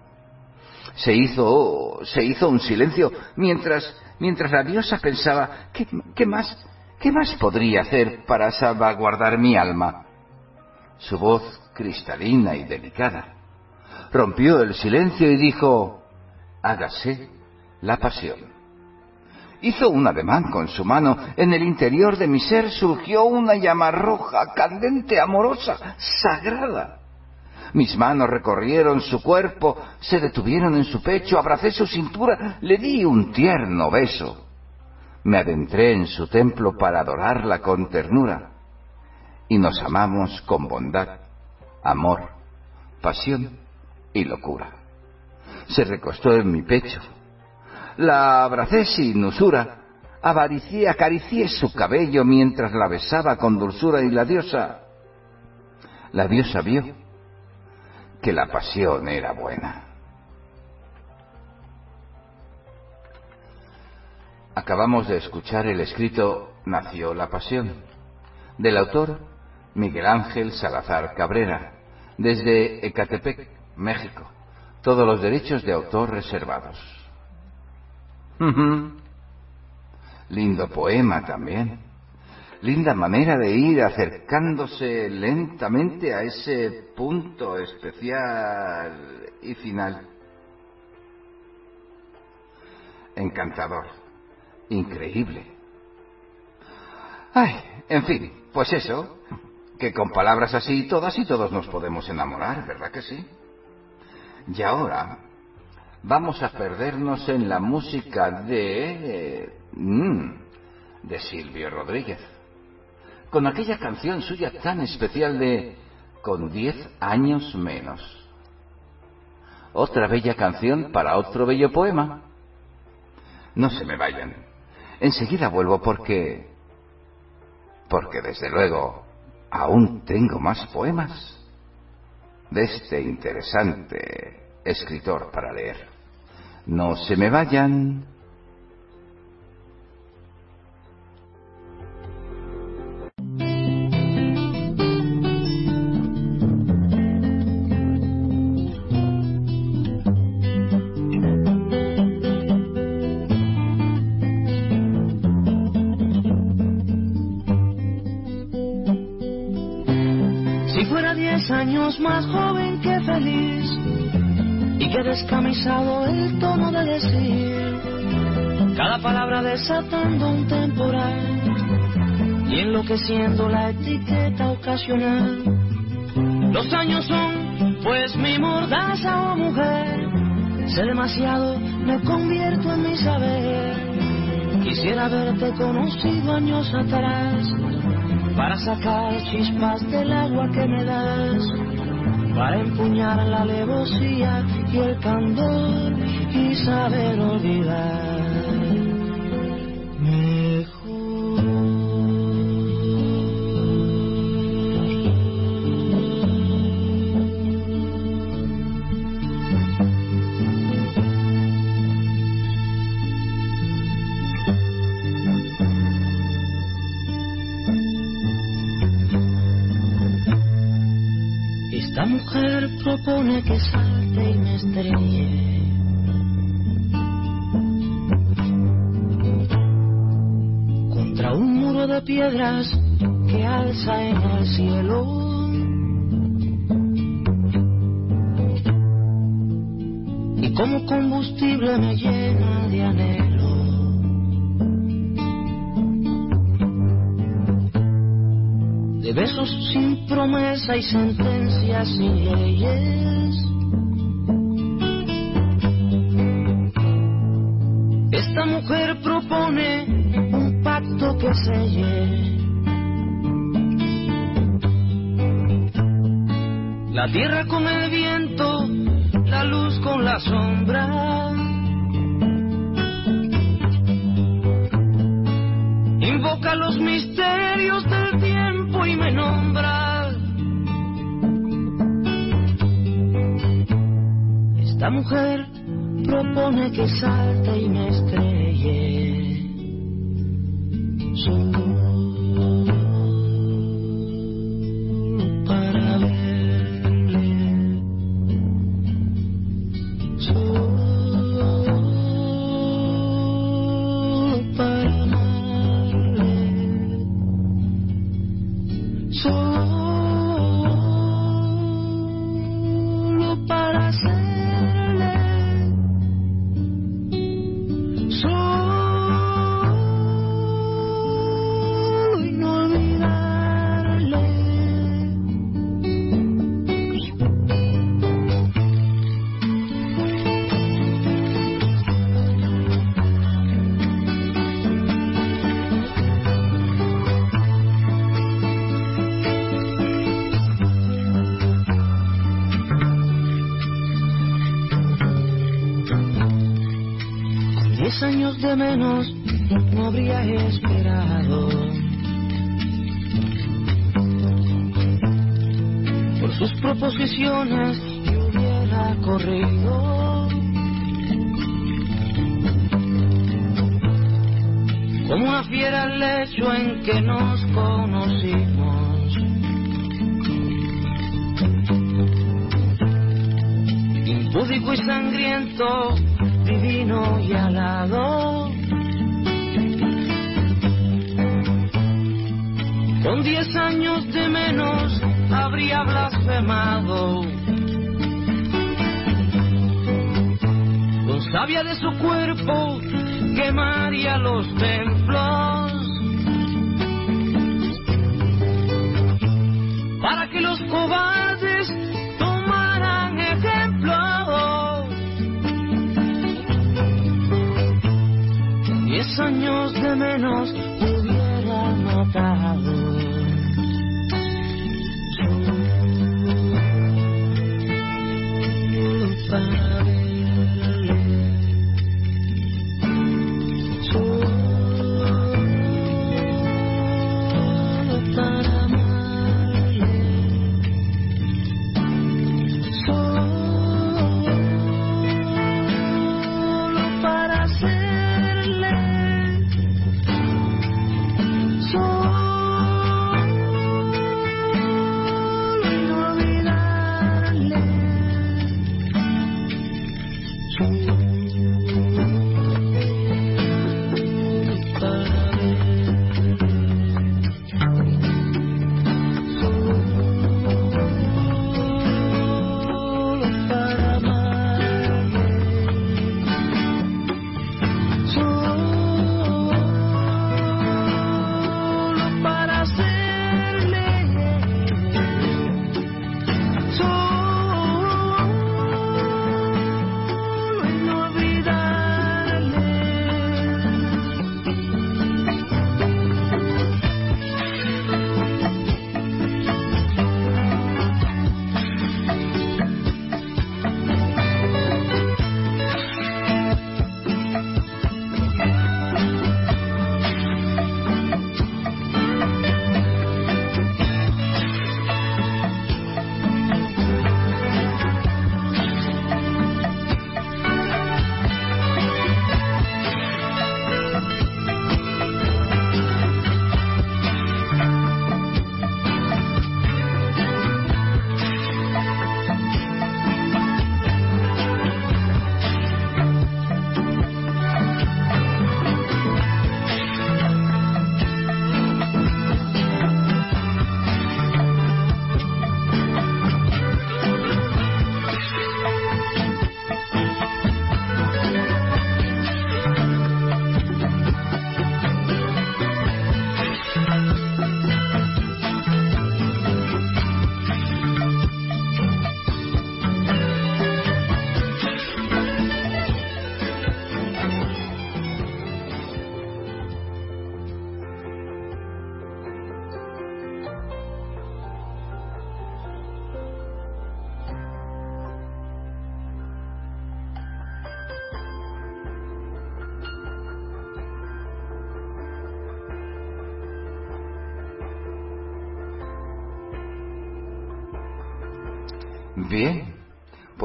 Se hizo, se hizo un silencio mientras, mientras la diosa pensaba, ¿qué, qué más, qué más podría hacer para salvaguardar mi alma? Su voz cristalina y delicada rompió el silencio y dijo, hágase la pasión. Hizo un ademán con su mano. En el interior de mi ser surgió una llama roja, candente, amorosa, sagrada. Mis manos recorrieron su cuerpo, se detuvieron en su pecho, abracé su cintura, le di un tierno beso. Me adentré en su templo para adorarla con ternura y nos amamos con bondad, amor, pasión y locura. Se recostó en mi pecho. La abracé sin usura, acaricié su cabello mientras la besaba con dulzura y la diosa, la diosa vio que la pasión era buena. Acabamos de escuchar el escrito Nació la Pasión, del autor Miguel Ángel Salazar Cabrera, desde Ecatepec, México. Todos los derechos de autor reservados. Lindo poema también. Linda manera de ir acercándose lentamente a ese punto especial y final. Encantador. Increíble. Ay, en fin, pues eso, que con palabras así todas y todos nos podemos enamorar, ¿verdad que sí? Y ahora vamos a perdernos en la música de... mm, de Silvio Rodríguez. Con aquella canción suya tan especial de Con diez años menos. Otra bella canción para otro bello poema. No se me vayan. Enseguida vuelvo porque... Porque desde luego aún tengo más poemas de este interesante escritor para leer. No se me vayan. Más joven que feliz y que descamisado el tono de decir cada palabra desatando un temporal y enloqueciendo la etiqueta ocasional. Los años son pues mi mordaza o mujer, sé demasiado, me convierto en mi saber. Quisiera haberte conocido años atrás para sacar chispas del agua que me das, para empuñar la alevosía y el candor y saber olvidar. Como combustible me llena de anhelo. de besos sin promesa y sentencias sin leyes. Esta mujer propone un pacto que selle la tierra con el viento, la luz con la sombra. Invoca los misterios del tiempo y me nombra. Esta mujer propone que salte y me estrelle.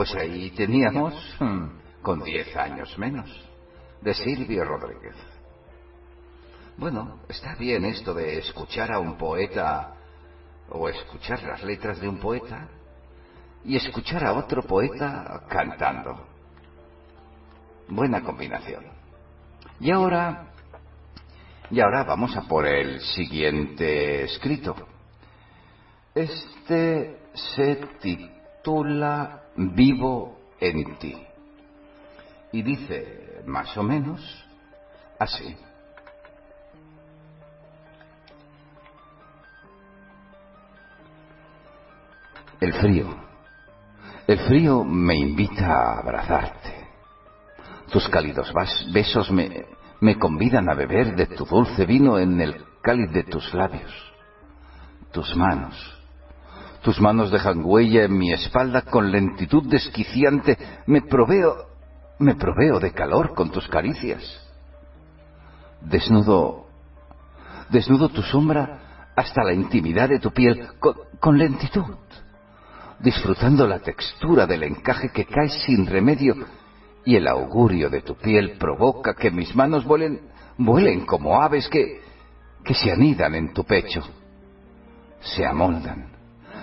Pues ahí teníamos, hmm, con diez años menos, de Silvio Rodríguez. Bueno, está bien esto de escuchar a un poeta o escuchar las letras de un poeta y escuchar a otro poeta cantando. Buena combinación. Y ahora, y ahora vamos a por el siguiente escrito. Este se titula Vivo en ti. Y dice más o menos así. El frío. El frío me invita a abrazarte. Tus cálidos besos me, me convidan a beber de tu dulce vino en el cáliz de tus labios. Tus manos. Tus manos dejan huella en mi espalda con lentitud desquiciante. Me proveo, me proveo de calor con tus caricias. Desnudo, desnudo tu sombra hasta la intimidad de tu piel con, lentitud, disfrutando la textura del encaje que cae sin remedio y el augurio de tu piel provoca que mis manos vuelen, vuelen como aves que, que se anidan en tu pecho, se amoldan,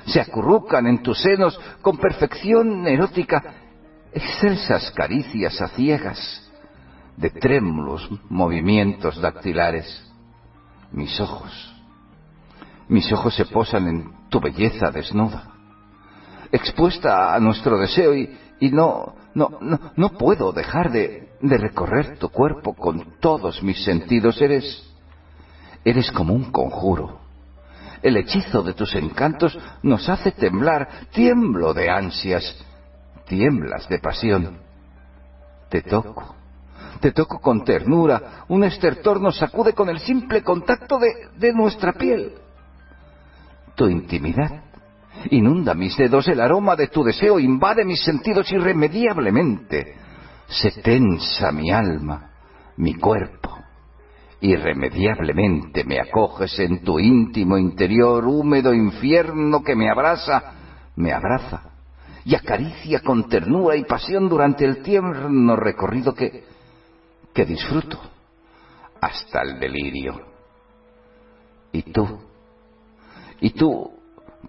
se acurrucan en tus senos con perfección erótica excelsas caricias a ciegas, de trémulos movimientos dactilares. Mis ojos, mis ojos se posan en tu belleza desnuda, expuesta a nuestro deseo y, y no, no, no, no puedo dejar de, de recorrer tu cuerpo con todos mis sentidos. Eres, eres como un conjuro. El hechizo de tus encantos nos hace temblar. Tiemblo de ansias, tiemblas de pasión. Te toco, te toco con ternura. Un estertor nos sacude con el simple contacto de, de nuestra piel. Tu intimidad inunda mis dedos, el aroma de tu deseo invade mis sentidos irremediablemente. Se tensa mi alma, mi cuerpo. Irremediablemente me acoges en tu íntimo interior, húmedo infierno que me abraza, me abraza y acaricia con ternura y pasión durante el tierno recorrido que, que disfruto hasta el delirio. Y tú, y tú,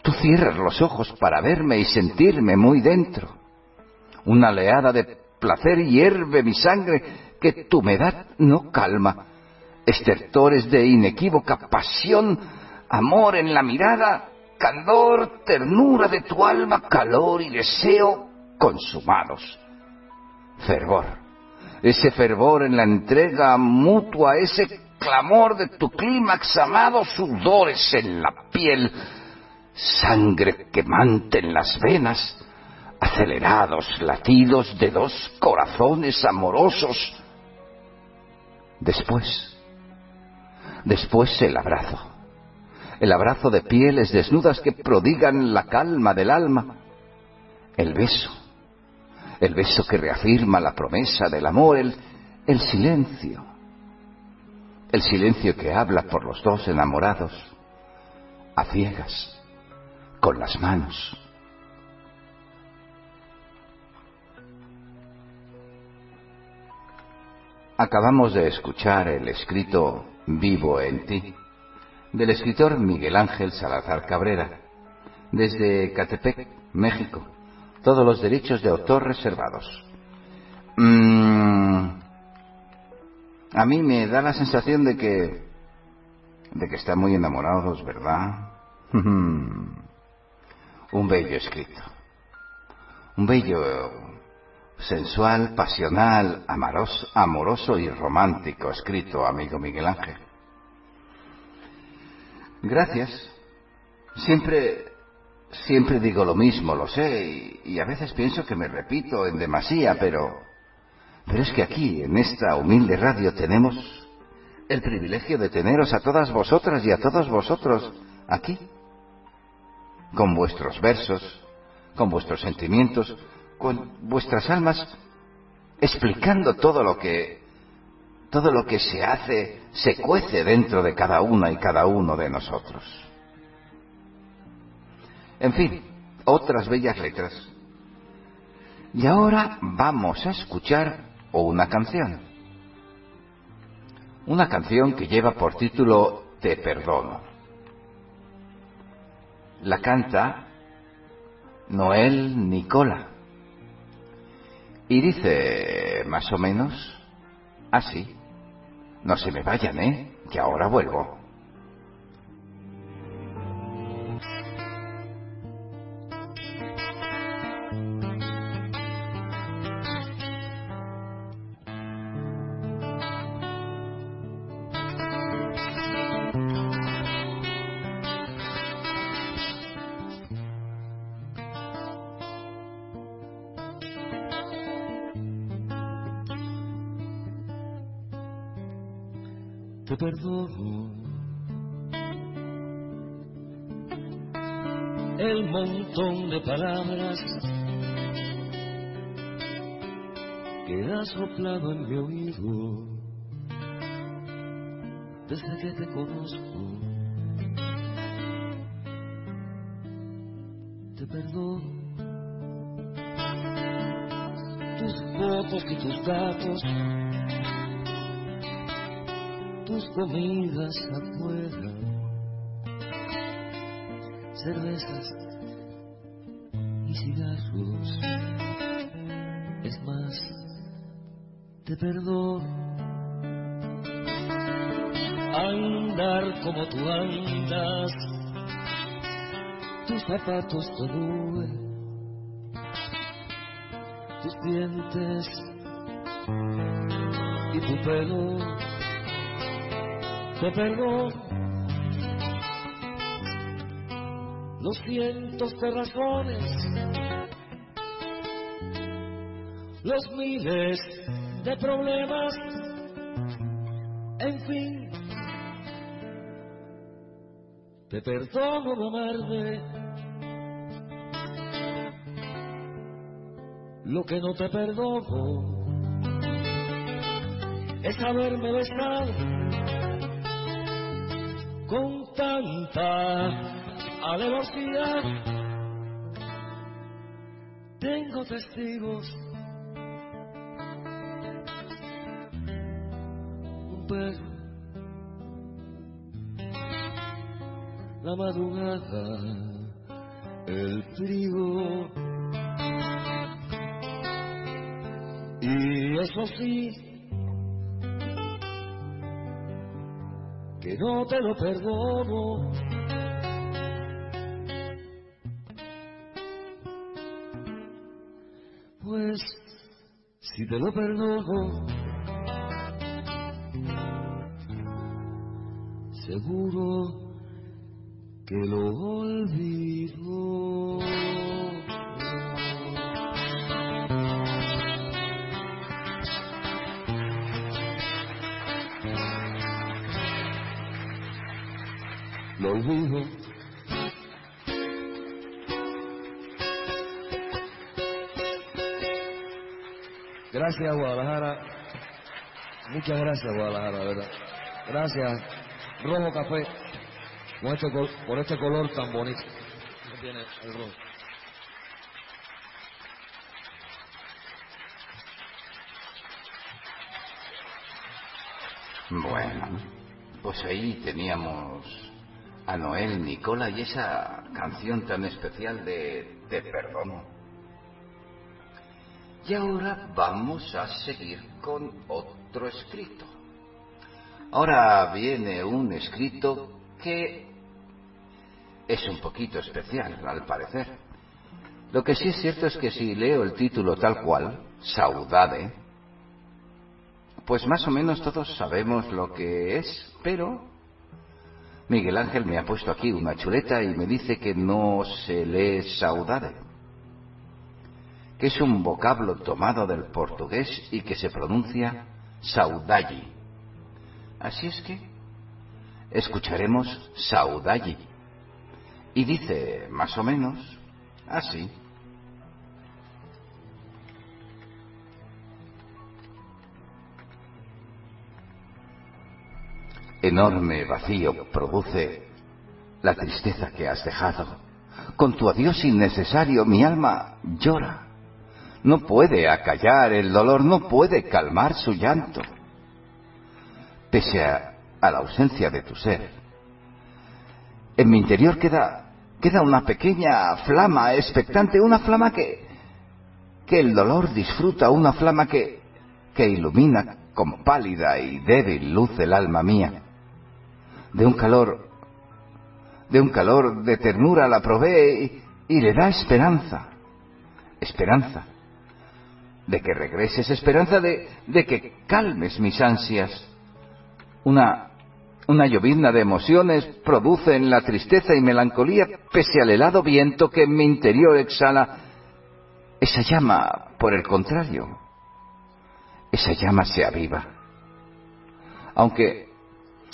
tú cierras los ojos para verme y sentirme muy dentro. Una oleada de placer hierve mi sangre que tu humedad no calma. Estertores de inequívoca pasión, amor en la mirada, candor, ternura de tu alma, calor y deseo consumados. Fervor, ese fervor en la entrega mutua, ese clamor de tu clímax amado, sudores en la piel, sangre quemante en las venas, acelerados latidos de dos corazones amorosos. Después, después el abrazo, el abrazo de pieles desnudas que prodigan la calma del alma, el beso, el beso que reafirma la promesa del amor, el, silencio, el silencio que habla por los dos enamorados, a ciegas, con las manos. Acabamos de escuchar el escrito Vivo en ti del escritor Miguel Ángel Salazar Cabrera, desde Catepec, México. Todos los derechos de autor reservados. Mm, a mí me da la sensación de que de que están muy enamorados, ¿verdad? Un bello escrito. Un bello sensual, pasional, amoroso, amoroso y romántico escrito, amigo Miguel Ángel. Gracias. Siempre, siempre digo lo mismo, lo sé, y, y, a veces pienso que me repito en demasía, pero, pero es que aquí, en esta humilde radio, tenemos el privilegio de teneros a todas vosotras y a todos vosotros aquí, con vuestros versos, con vuestros sentimientos, con vuestras almas, explicando todo lo que todo lo que se hace, se cuece dentro de cada una y cada uno de nosotros. En fin, otras bellas letras. Y ahora vamos a escuchar una canción. Una canción que lleva por título Te perdono. La canta Noel Nicola. Y dice más o menos así. No se me vayan, ¿eh? Que ahora vuelvo. Palabras. Que has soplado en mi oído. Desde que te conozco. Te perdono. Tus fotos y tus datos. Tus comidas afuera, cervezas cigarros, Es más, te perdono. Andar como tú andas, tus zapatos te duelen, tus dientes y tu pelo. Te perdono. Los cientos de razones, los miles de problemas, en fin. Te perdono no amarme. Lo que no te perdono es haberme besado con tanta alevosía. Tengo testigos. Un perro. La madrugada. El frío. Y eso sí. Que no te lo perdono. Si te lo perdono, seguro que lo olvido. Lo olvido. Gracias, Guadalajara. Muchas gracias, Guadalajara, de verdad. Gracias. Rojo Café, con este por este color tan bonito tiene el rojo. Bueno, pues ahí teníamos a Noel Nicola y esa canción tan especial de Te perdono. Y ahora vamos a seguir con otro escrito. Ahora viene un escrito que es un poquito especial, al parecer. Lo que sí es cierto es que si leo el título tal cual, Saudade, pues más o menos todos sabemos lo que es, pero Miguel Ángel me ha puesto aquí una chuleta y me dice que no se lee saudade, que es un vocablo tomado del portugués y que se pronuncia saudalli. Así es que escucharemos saudalli. Y dice más o menos así. Enorme vacío produce la tristeza que has dejado. Con tu adiós innecesario mi alma llora. No puede acallar el dolor, no puede calmar su llanto. Pese a, la ausencia de tu ser, en mi interior queda, queda una pequeña flama expectante, una flama que, que el dolor disfruta, una flama que, que ilumina con pálida y débil luz el alma mía. De un calor, de un calor de ternura la provee y le da esperanza, esperanza, de que regreses, esperanza de, que calmes mis ansias. Una, llovizna de emociones produce en la tristeza y melancolía, pese al helado viento que en mi interior exhala. Esa llama, por el contrario, esa llama se aviva. Aunque,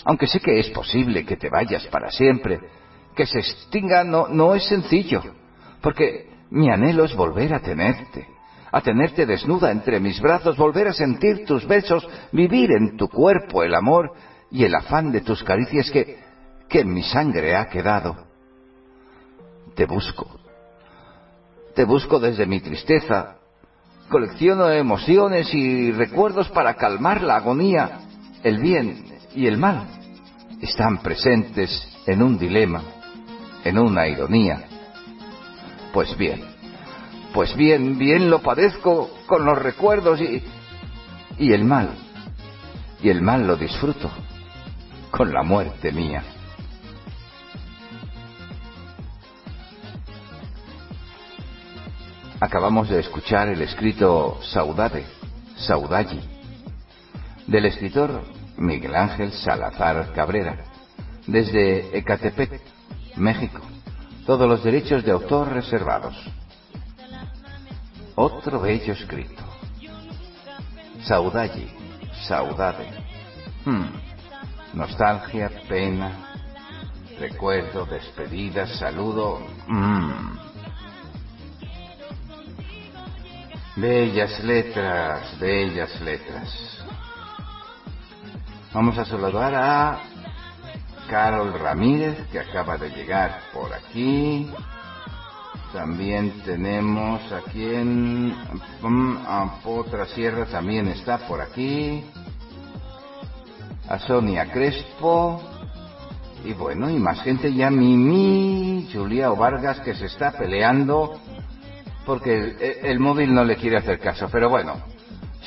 aunque sé que es posible que te vayas para siempre, que se extinga no es sencillo, porque mi anhelo es volver a tenerte, a tenerte desnuda entre mis brazos, volver a sentir tus besos, vivir en tu cuerpo el amor y el afán de tus caricias que, que en mi sangre ha quedado. Te busco, te busco desde mi tristeza, colecciono emociones y recuerdos para calmar la agonía, el bien y el mal. Están presentes en un dilema, en una ironía. Pues bien, Pues bien, bien lo padezco con los recuerdos y, y el mal. Y el mal lo disfruto con la muerte mía. Acabamos de escuchar el escrito Saudade, Saudalli, del escritor Miguel Ángel Salazar Cabrera, desde Ecatepec, México. Todos los derechos de autor reservados. Otro bello escrito. Saudalli, Saudade. Hmm. Nostalgia, pena, recuerdo, despedida, saludo. Hmm. Bellas letras, bellas letras. Vamos a saludar a Carol Ramírez, que acaba de llegar por aquí. También tenemos aquí en a Potra Sierra, también está por aquí. A Sonia Crespo. Y bueno, y más gente ya, Mimi, Julia o Vargas, que se está peleando porque el móvil no le quiere hacer caso. Pero bueno,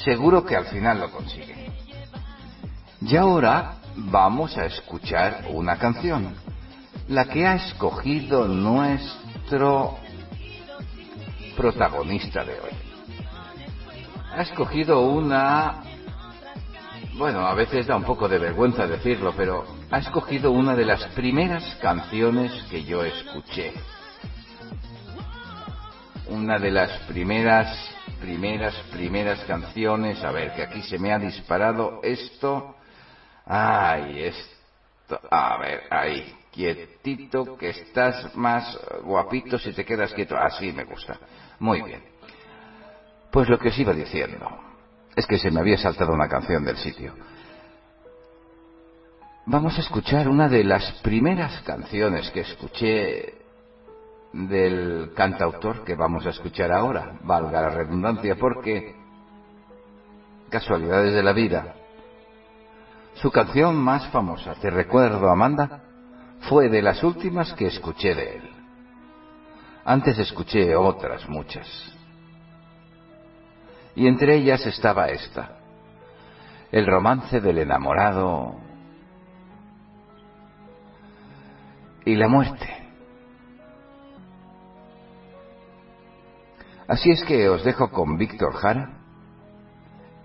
seguro que al final lo consigue. Y ahora vamos a escuchar una canción, la que ha escogido nuestro protagonista de hoy. Ha escogido una... Bueno, a veces da un poco de vergüenza decirlo, pero ha escogido una de las primeras canciones que yo escuché. Una de las primeras, primeras, primeras canciones. A ver, que aquí se me ha disparado esto. Ay, esto. A ver, ahí. Quietito, que estás más guapito si te quedas quieto. Así me gusta. Muy bien. Pues lo que os iba diciendo es que se me había saltado una canción del sitio. Vamos a escuchar una de las primeras canciones que escuché del cantautor que vamos a escuchar ahora, valga la redundancia, porque casualidades de la vida. Su canción más famosa, Te recuerdo, Amanda, fue de las últimas que escuché de él. Antes escuché otras muchas. Y entre ellas estaba esta, el romance del enamorado y la muerte. Así es que os dejo con Víctor Jara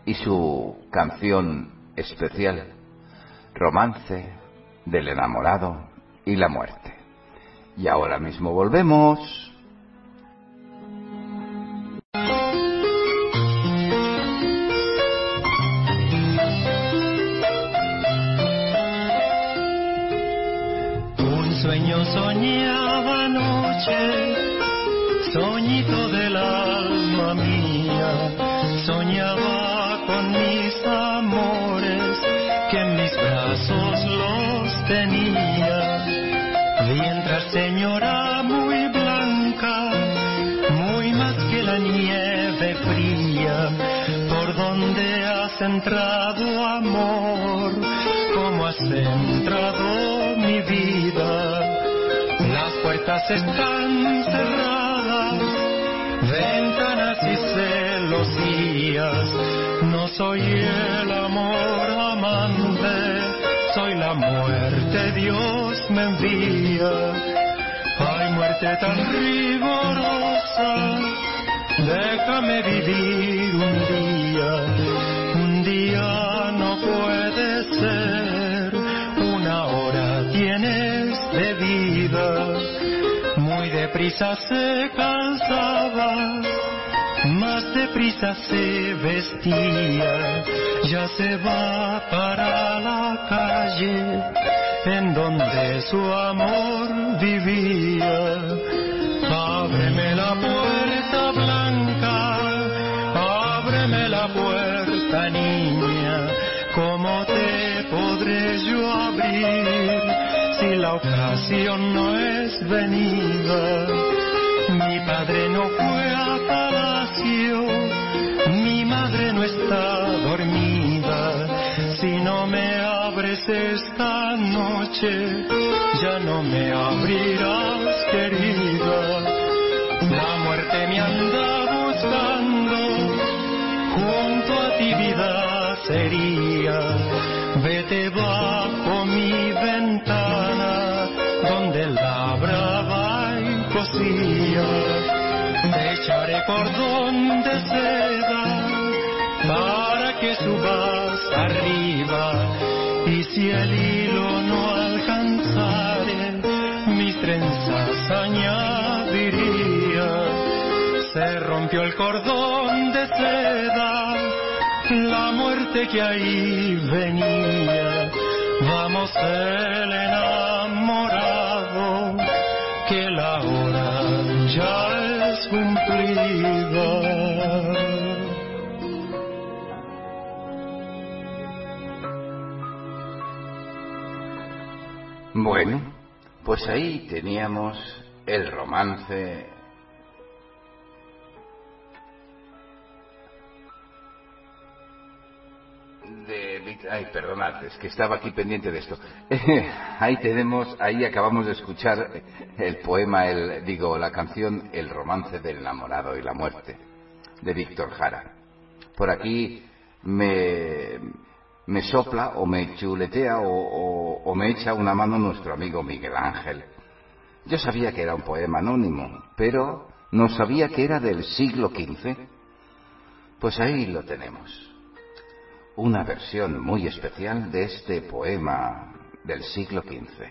y su canción especial, Romance del enamorado y la muerte. Y ahora mismo volvemos. Entrado amor, como has entrado mi vida. Las puertas están cerradas, ventanas y celosías. No soy el amor amante, soy la muerte, Dios me envía. Ay, muerte tan rigorosa, déjame vivir un día. No puede ser, una hora tienes de vida. Muy deprisa se cansaba, más deprisa se vestía, ya se va para la calle en donde su amor vivía. la ocasión no es venida. Mi padre no fue a palacio, mi madre no está dormida. Si no me abres esta noche, ya no me abrirás, querida. La muerte me anda buscando, junto a ti vida sería. Vete bajo mi ventana. Cordón de seda para que subas arriba. Y si el hilo no alcanzare, mis trenzas añadiría. Se rompió el cordón de seda, la muerte que ahí venía. Vamos el enamorado, que la hora ya Bueno, pues ahí teníamos el romance de ay perdonad es que estaba aquí pendiente de esto. Ahí tenemos ahí acabamos de escuchar el poema el digo la canción el romance del enamorado y la muerte de Víctor Jara. Por aquí me me sopla o me chuletea o, o- o me echa una mano nuestro amigo Miguel Ángel. Yo sabía que era un poema anónimo pero no sabía que era del siglo XV pues ahí lo tenemos una versión muy especial de este poema del siglo XV,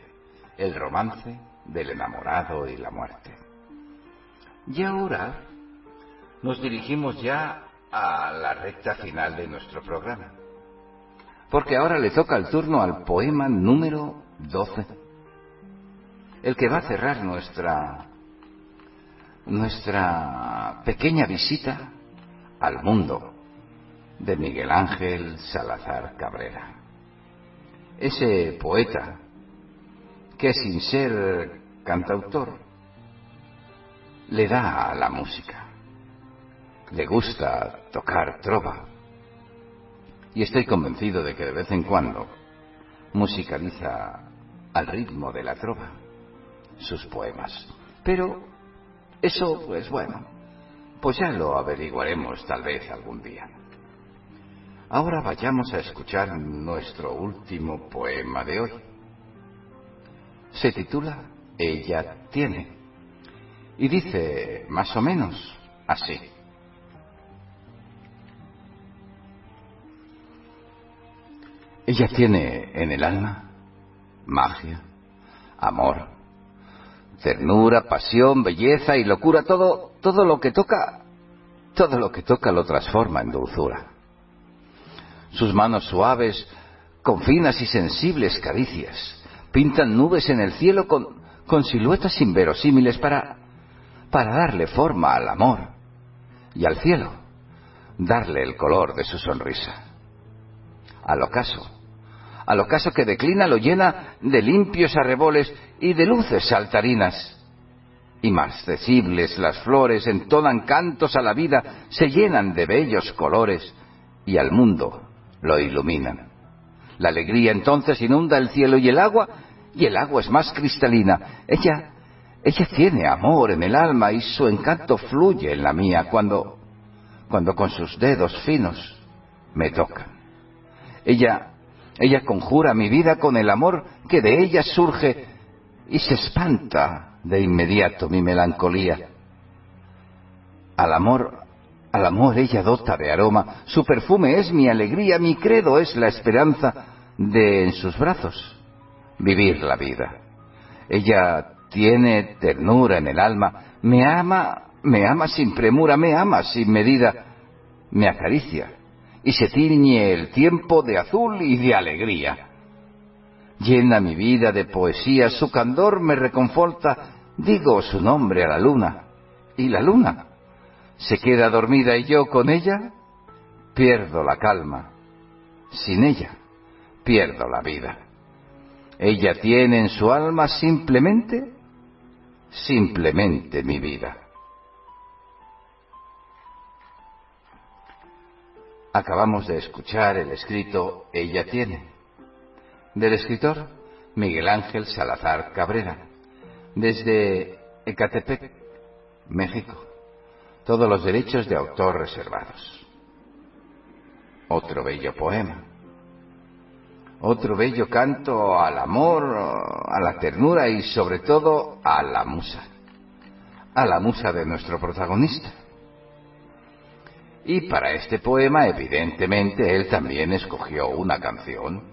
el romance del enamorado y la muerte. Y ahora nos dirigimos ya a la recta final de nuestro programa, porque ahora le toca el turno al poema número 12, el que va a cerrar nuestra nuestra pequeña visita al mundo de Miguel Ángel Salazar Cabrera. Ese poeta que sin ser cantautor le da a la música, le gusta tocar trova y estoy convencido de que de vez en cuando musicaliza al ritmo de la trova sus poemas. Pero eso, pues bueno, pues ya lo averiguaremos tal vez algún día. Ahora vayamos a escuchar nuestro último poema de hoy. Se titula Ella tiene. Y dice más o menos así. Ella tiene en el alma magia, amor, ternura, pasión, belleza y locura, todo, todo lo que toca, todo lo que toca lo transforma en dulzura sus manos suaves, con finas y sensibles caricias, pintan nubes en el cielo con, siluetas inverosímiles para, para darle forma al amor y al cielo, darle el color de su sonrisa. Al ocaso, al ocaso que declina lo llena de limpios arreboles y de luces saltarinas. Inmarcesibles las flores entonan cantos a la vida, se llenan de bellos colores y al mundo lo iluminan. La alegría entonces inunda el cielo y el agua, y el agua es más cristalina. Ella, ella tiene amor en el alma y su encanto fluye en la mía cuando, cuando con sus dedos finos me tocan. Ella, ella conjura mi vida con el amor que de ella surge y se espanta de inmediato mi melancolía. Al amor al amor ella dota de aroma, su perfume es mi alegría, mi credo es la esperanza de en sus brazos vivir la vida. Ella tiene ternura en el alma, me ama, me ama sin premura, me ama sin medida, me acaricia y se tiñe el tiempo de azul y de alegría. Llena mi vida de poesía, su candor me reconforta, digo su nombre a la luna, y la luna se queda dormida y yo con ella pierdo la calma. Sin ella pierdo la vida. Ella tiene en su alma simplemente, simplemente mi vida. Acabamos de escuchar el escrito Ella tiene, del escritor Miguel Ángel Salazar Cabrera, desde Ecatepec, México todos los derechos de autor reservados. otro bello poema. Otro bello canto al amor, a la ternura y sobre todo a la musa. A la musa de nuestro protagonista. Y para este poema, evidentemente, él también escogió una canción.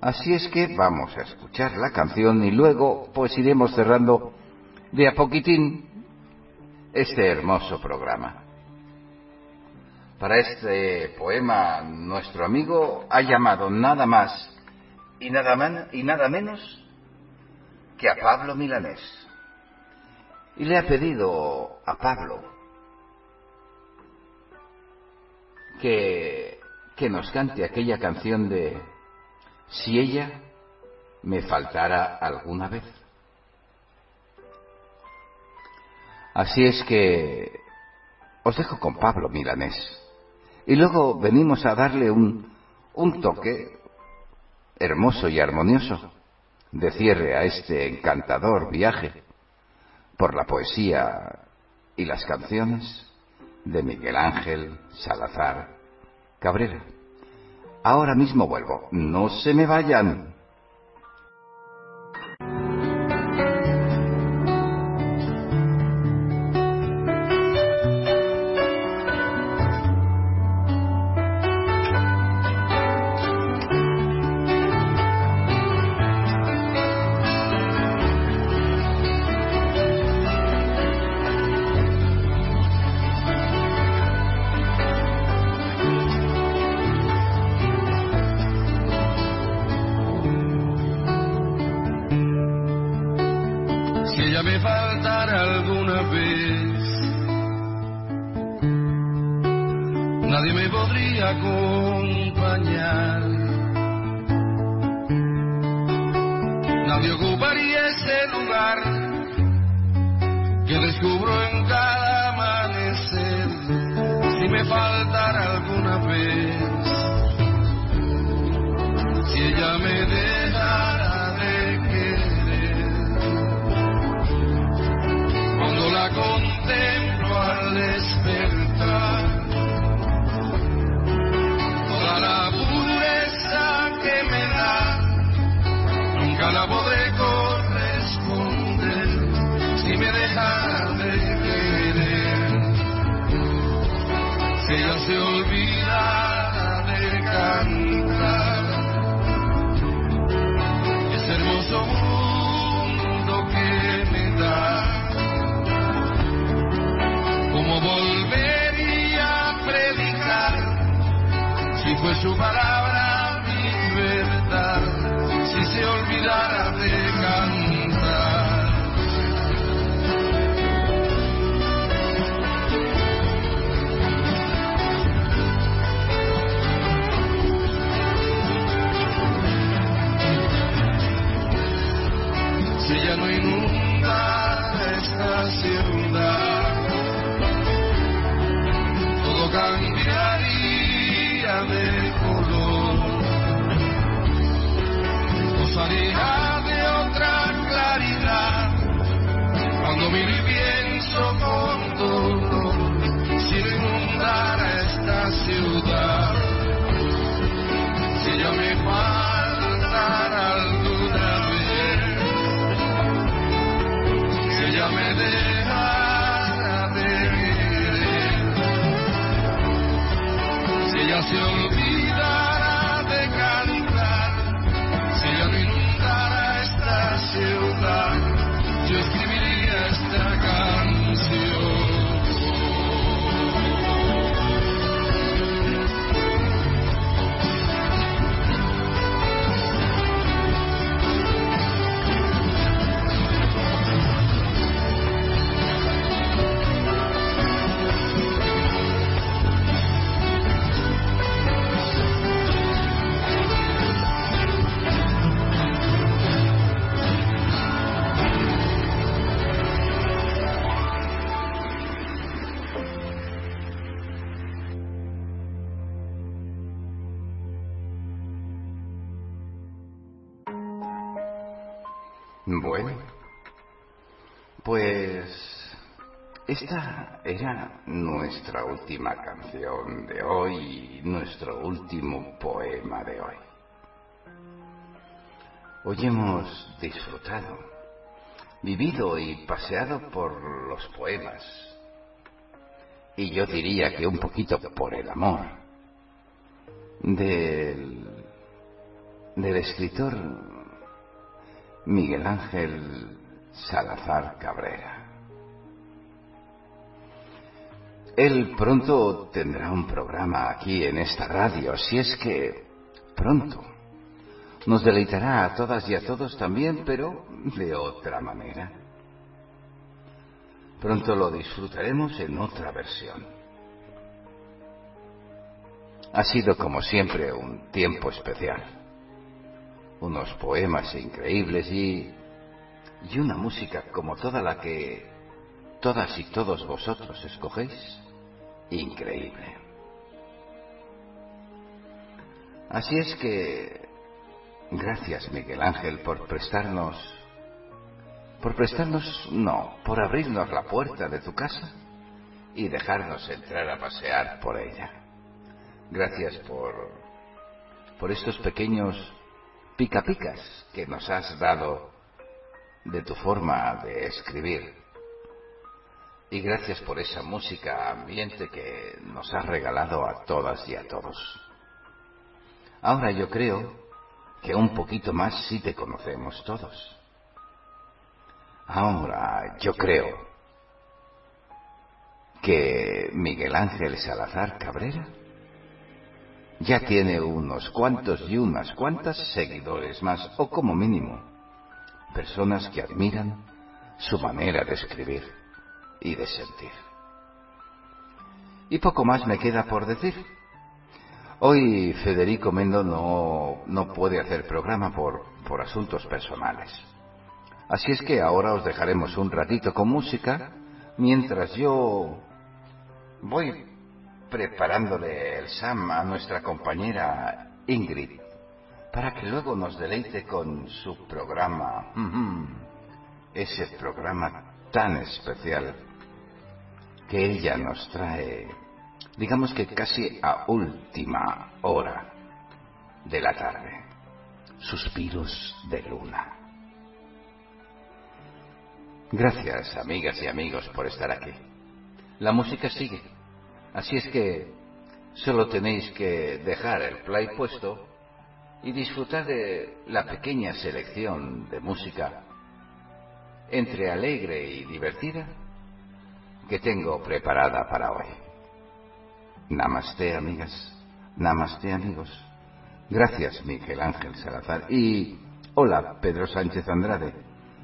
Así es que vamos a escuchar la canción y luego pues iremos cerrando de a poquitín este hermoso programa. Para este poema, nuestro amigo ha llamado nada más y nada, y nada menos que a Pablo Milanés. Y le ha pedido a Pablo que, que nos cante aquella canción de Si ella me faltara alguna vez. Así es que os dejo con Pablo Milanés. Y luego venimos a darle un, un toque hermoso y armonioso de cierre a este encantador viaje por la poesía y las canciones de Miguel Ángel Salazar Cabrera. Ahora mismo vuelvo, no se me vayan. Esta era nuestra última canción de hoy, nuestro último poema de hoy. Hoy hemos disfrutado, vivido y paseado por los poemas, y yo diría que un poquito por el amor del, del escritor Miguel Ángel Salazar Cabrera. Él pronto tendrá un programa aquí en esta radio, si es que pronto nos deleitará a todas y a todos también, pero de otra manera. Pronto lo disfrutaremos en otra versión. Ha sido como siempre un tiempo especial. Unos poemas increíbles y, y una música como toda la que todas y todos vosotros escogéis increíble. Así es que, gracias Miguel Ángel por prestarnos, por prestarnos, no, por abrirnos la puerta de tu casa y dejarnos entrar a pasear por ella. Gracias por, por estos pequeños pica picas que nos has dado de tu forma de escribir y gracias por esa música ambiente que nos has regalado a todas y a todos. Ahora yo creo que un poquito más sí te conocemos todos. Ahora yo creo que Miguel Ángel Salazar Cabrera ya tiene unos cuantos y unas cuantas seguidores más, o como mínimo, personas que admiran su manera de escribir y de sentir. Y poco más me queda por decir. Hoy Federico Mendo no, no puede hacer programa por, por asuntos personales. Así es que ahora os dejaremos un ratito con música mientras yo voy preparándole el Sam a nuestra compañera Ingrid para que luego nos deleite con su programa, ese programa tan especial que ella nos trae, digamos que casi a última hora de la tarde. Suspiros de luna. Gracias, amigas y amigos, por estar aquí. La música sigue, así es que solo tenéis que dejar el play puesto y disfrutar de la pequeña selección de música entre alegre y divertida que tengo preparada para hoy. Namaste, amigas. Namaste, amigos. Gracias, Miguel Ángel Salazar. Y hola, Pedro Sánchez Andrade.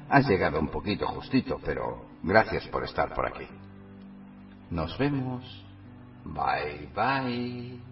Has llegado un poquito justito, pero gracias por estar por aquí. Nos vemos. Bye, bye.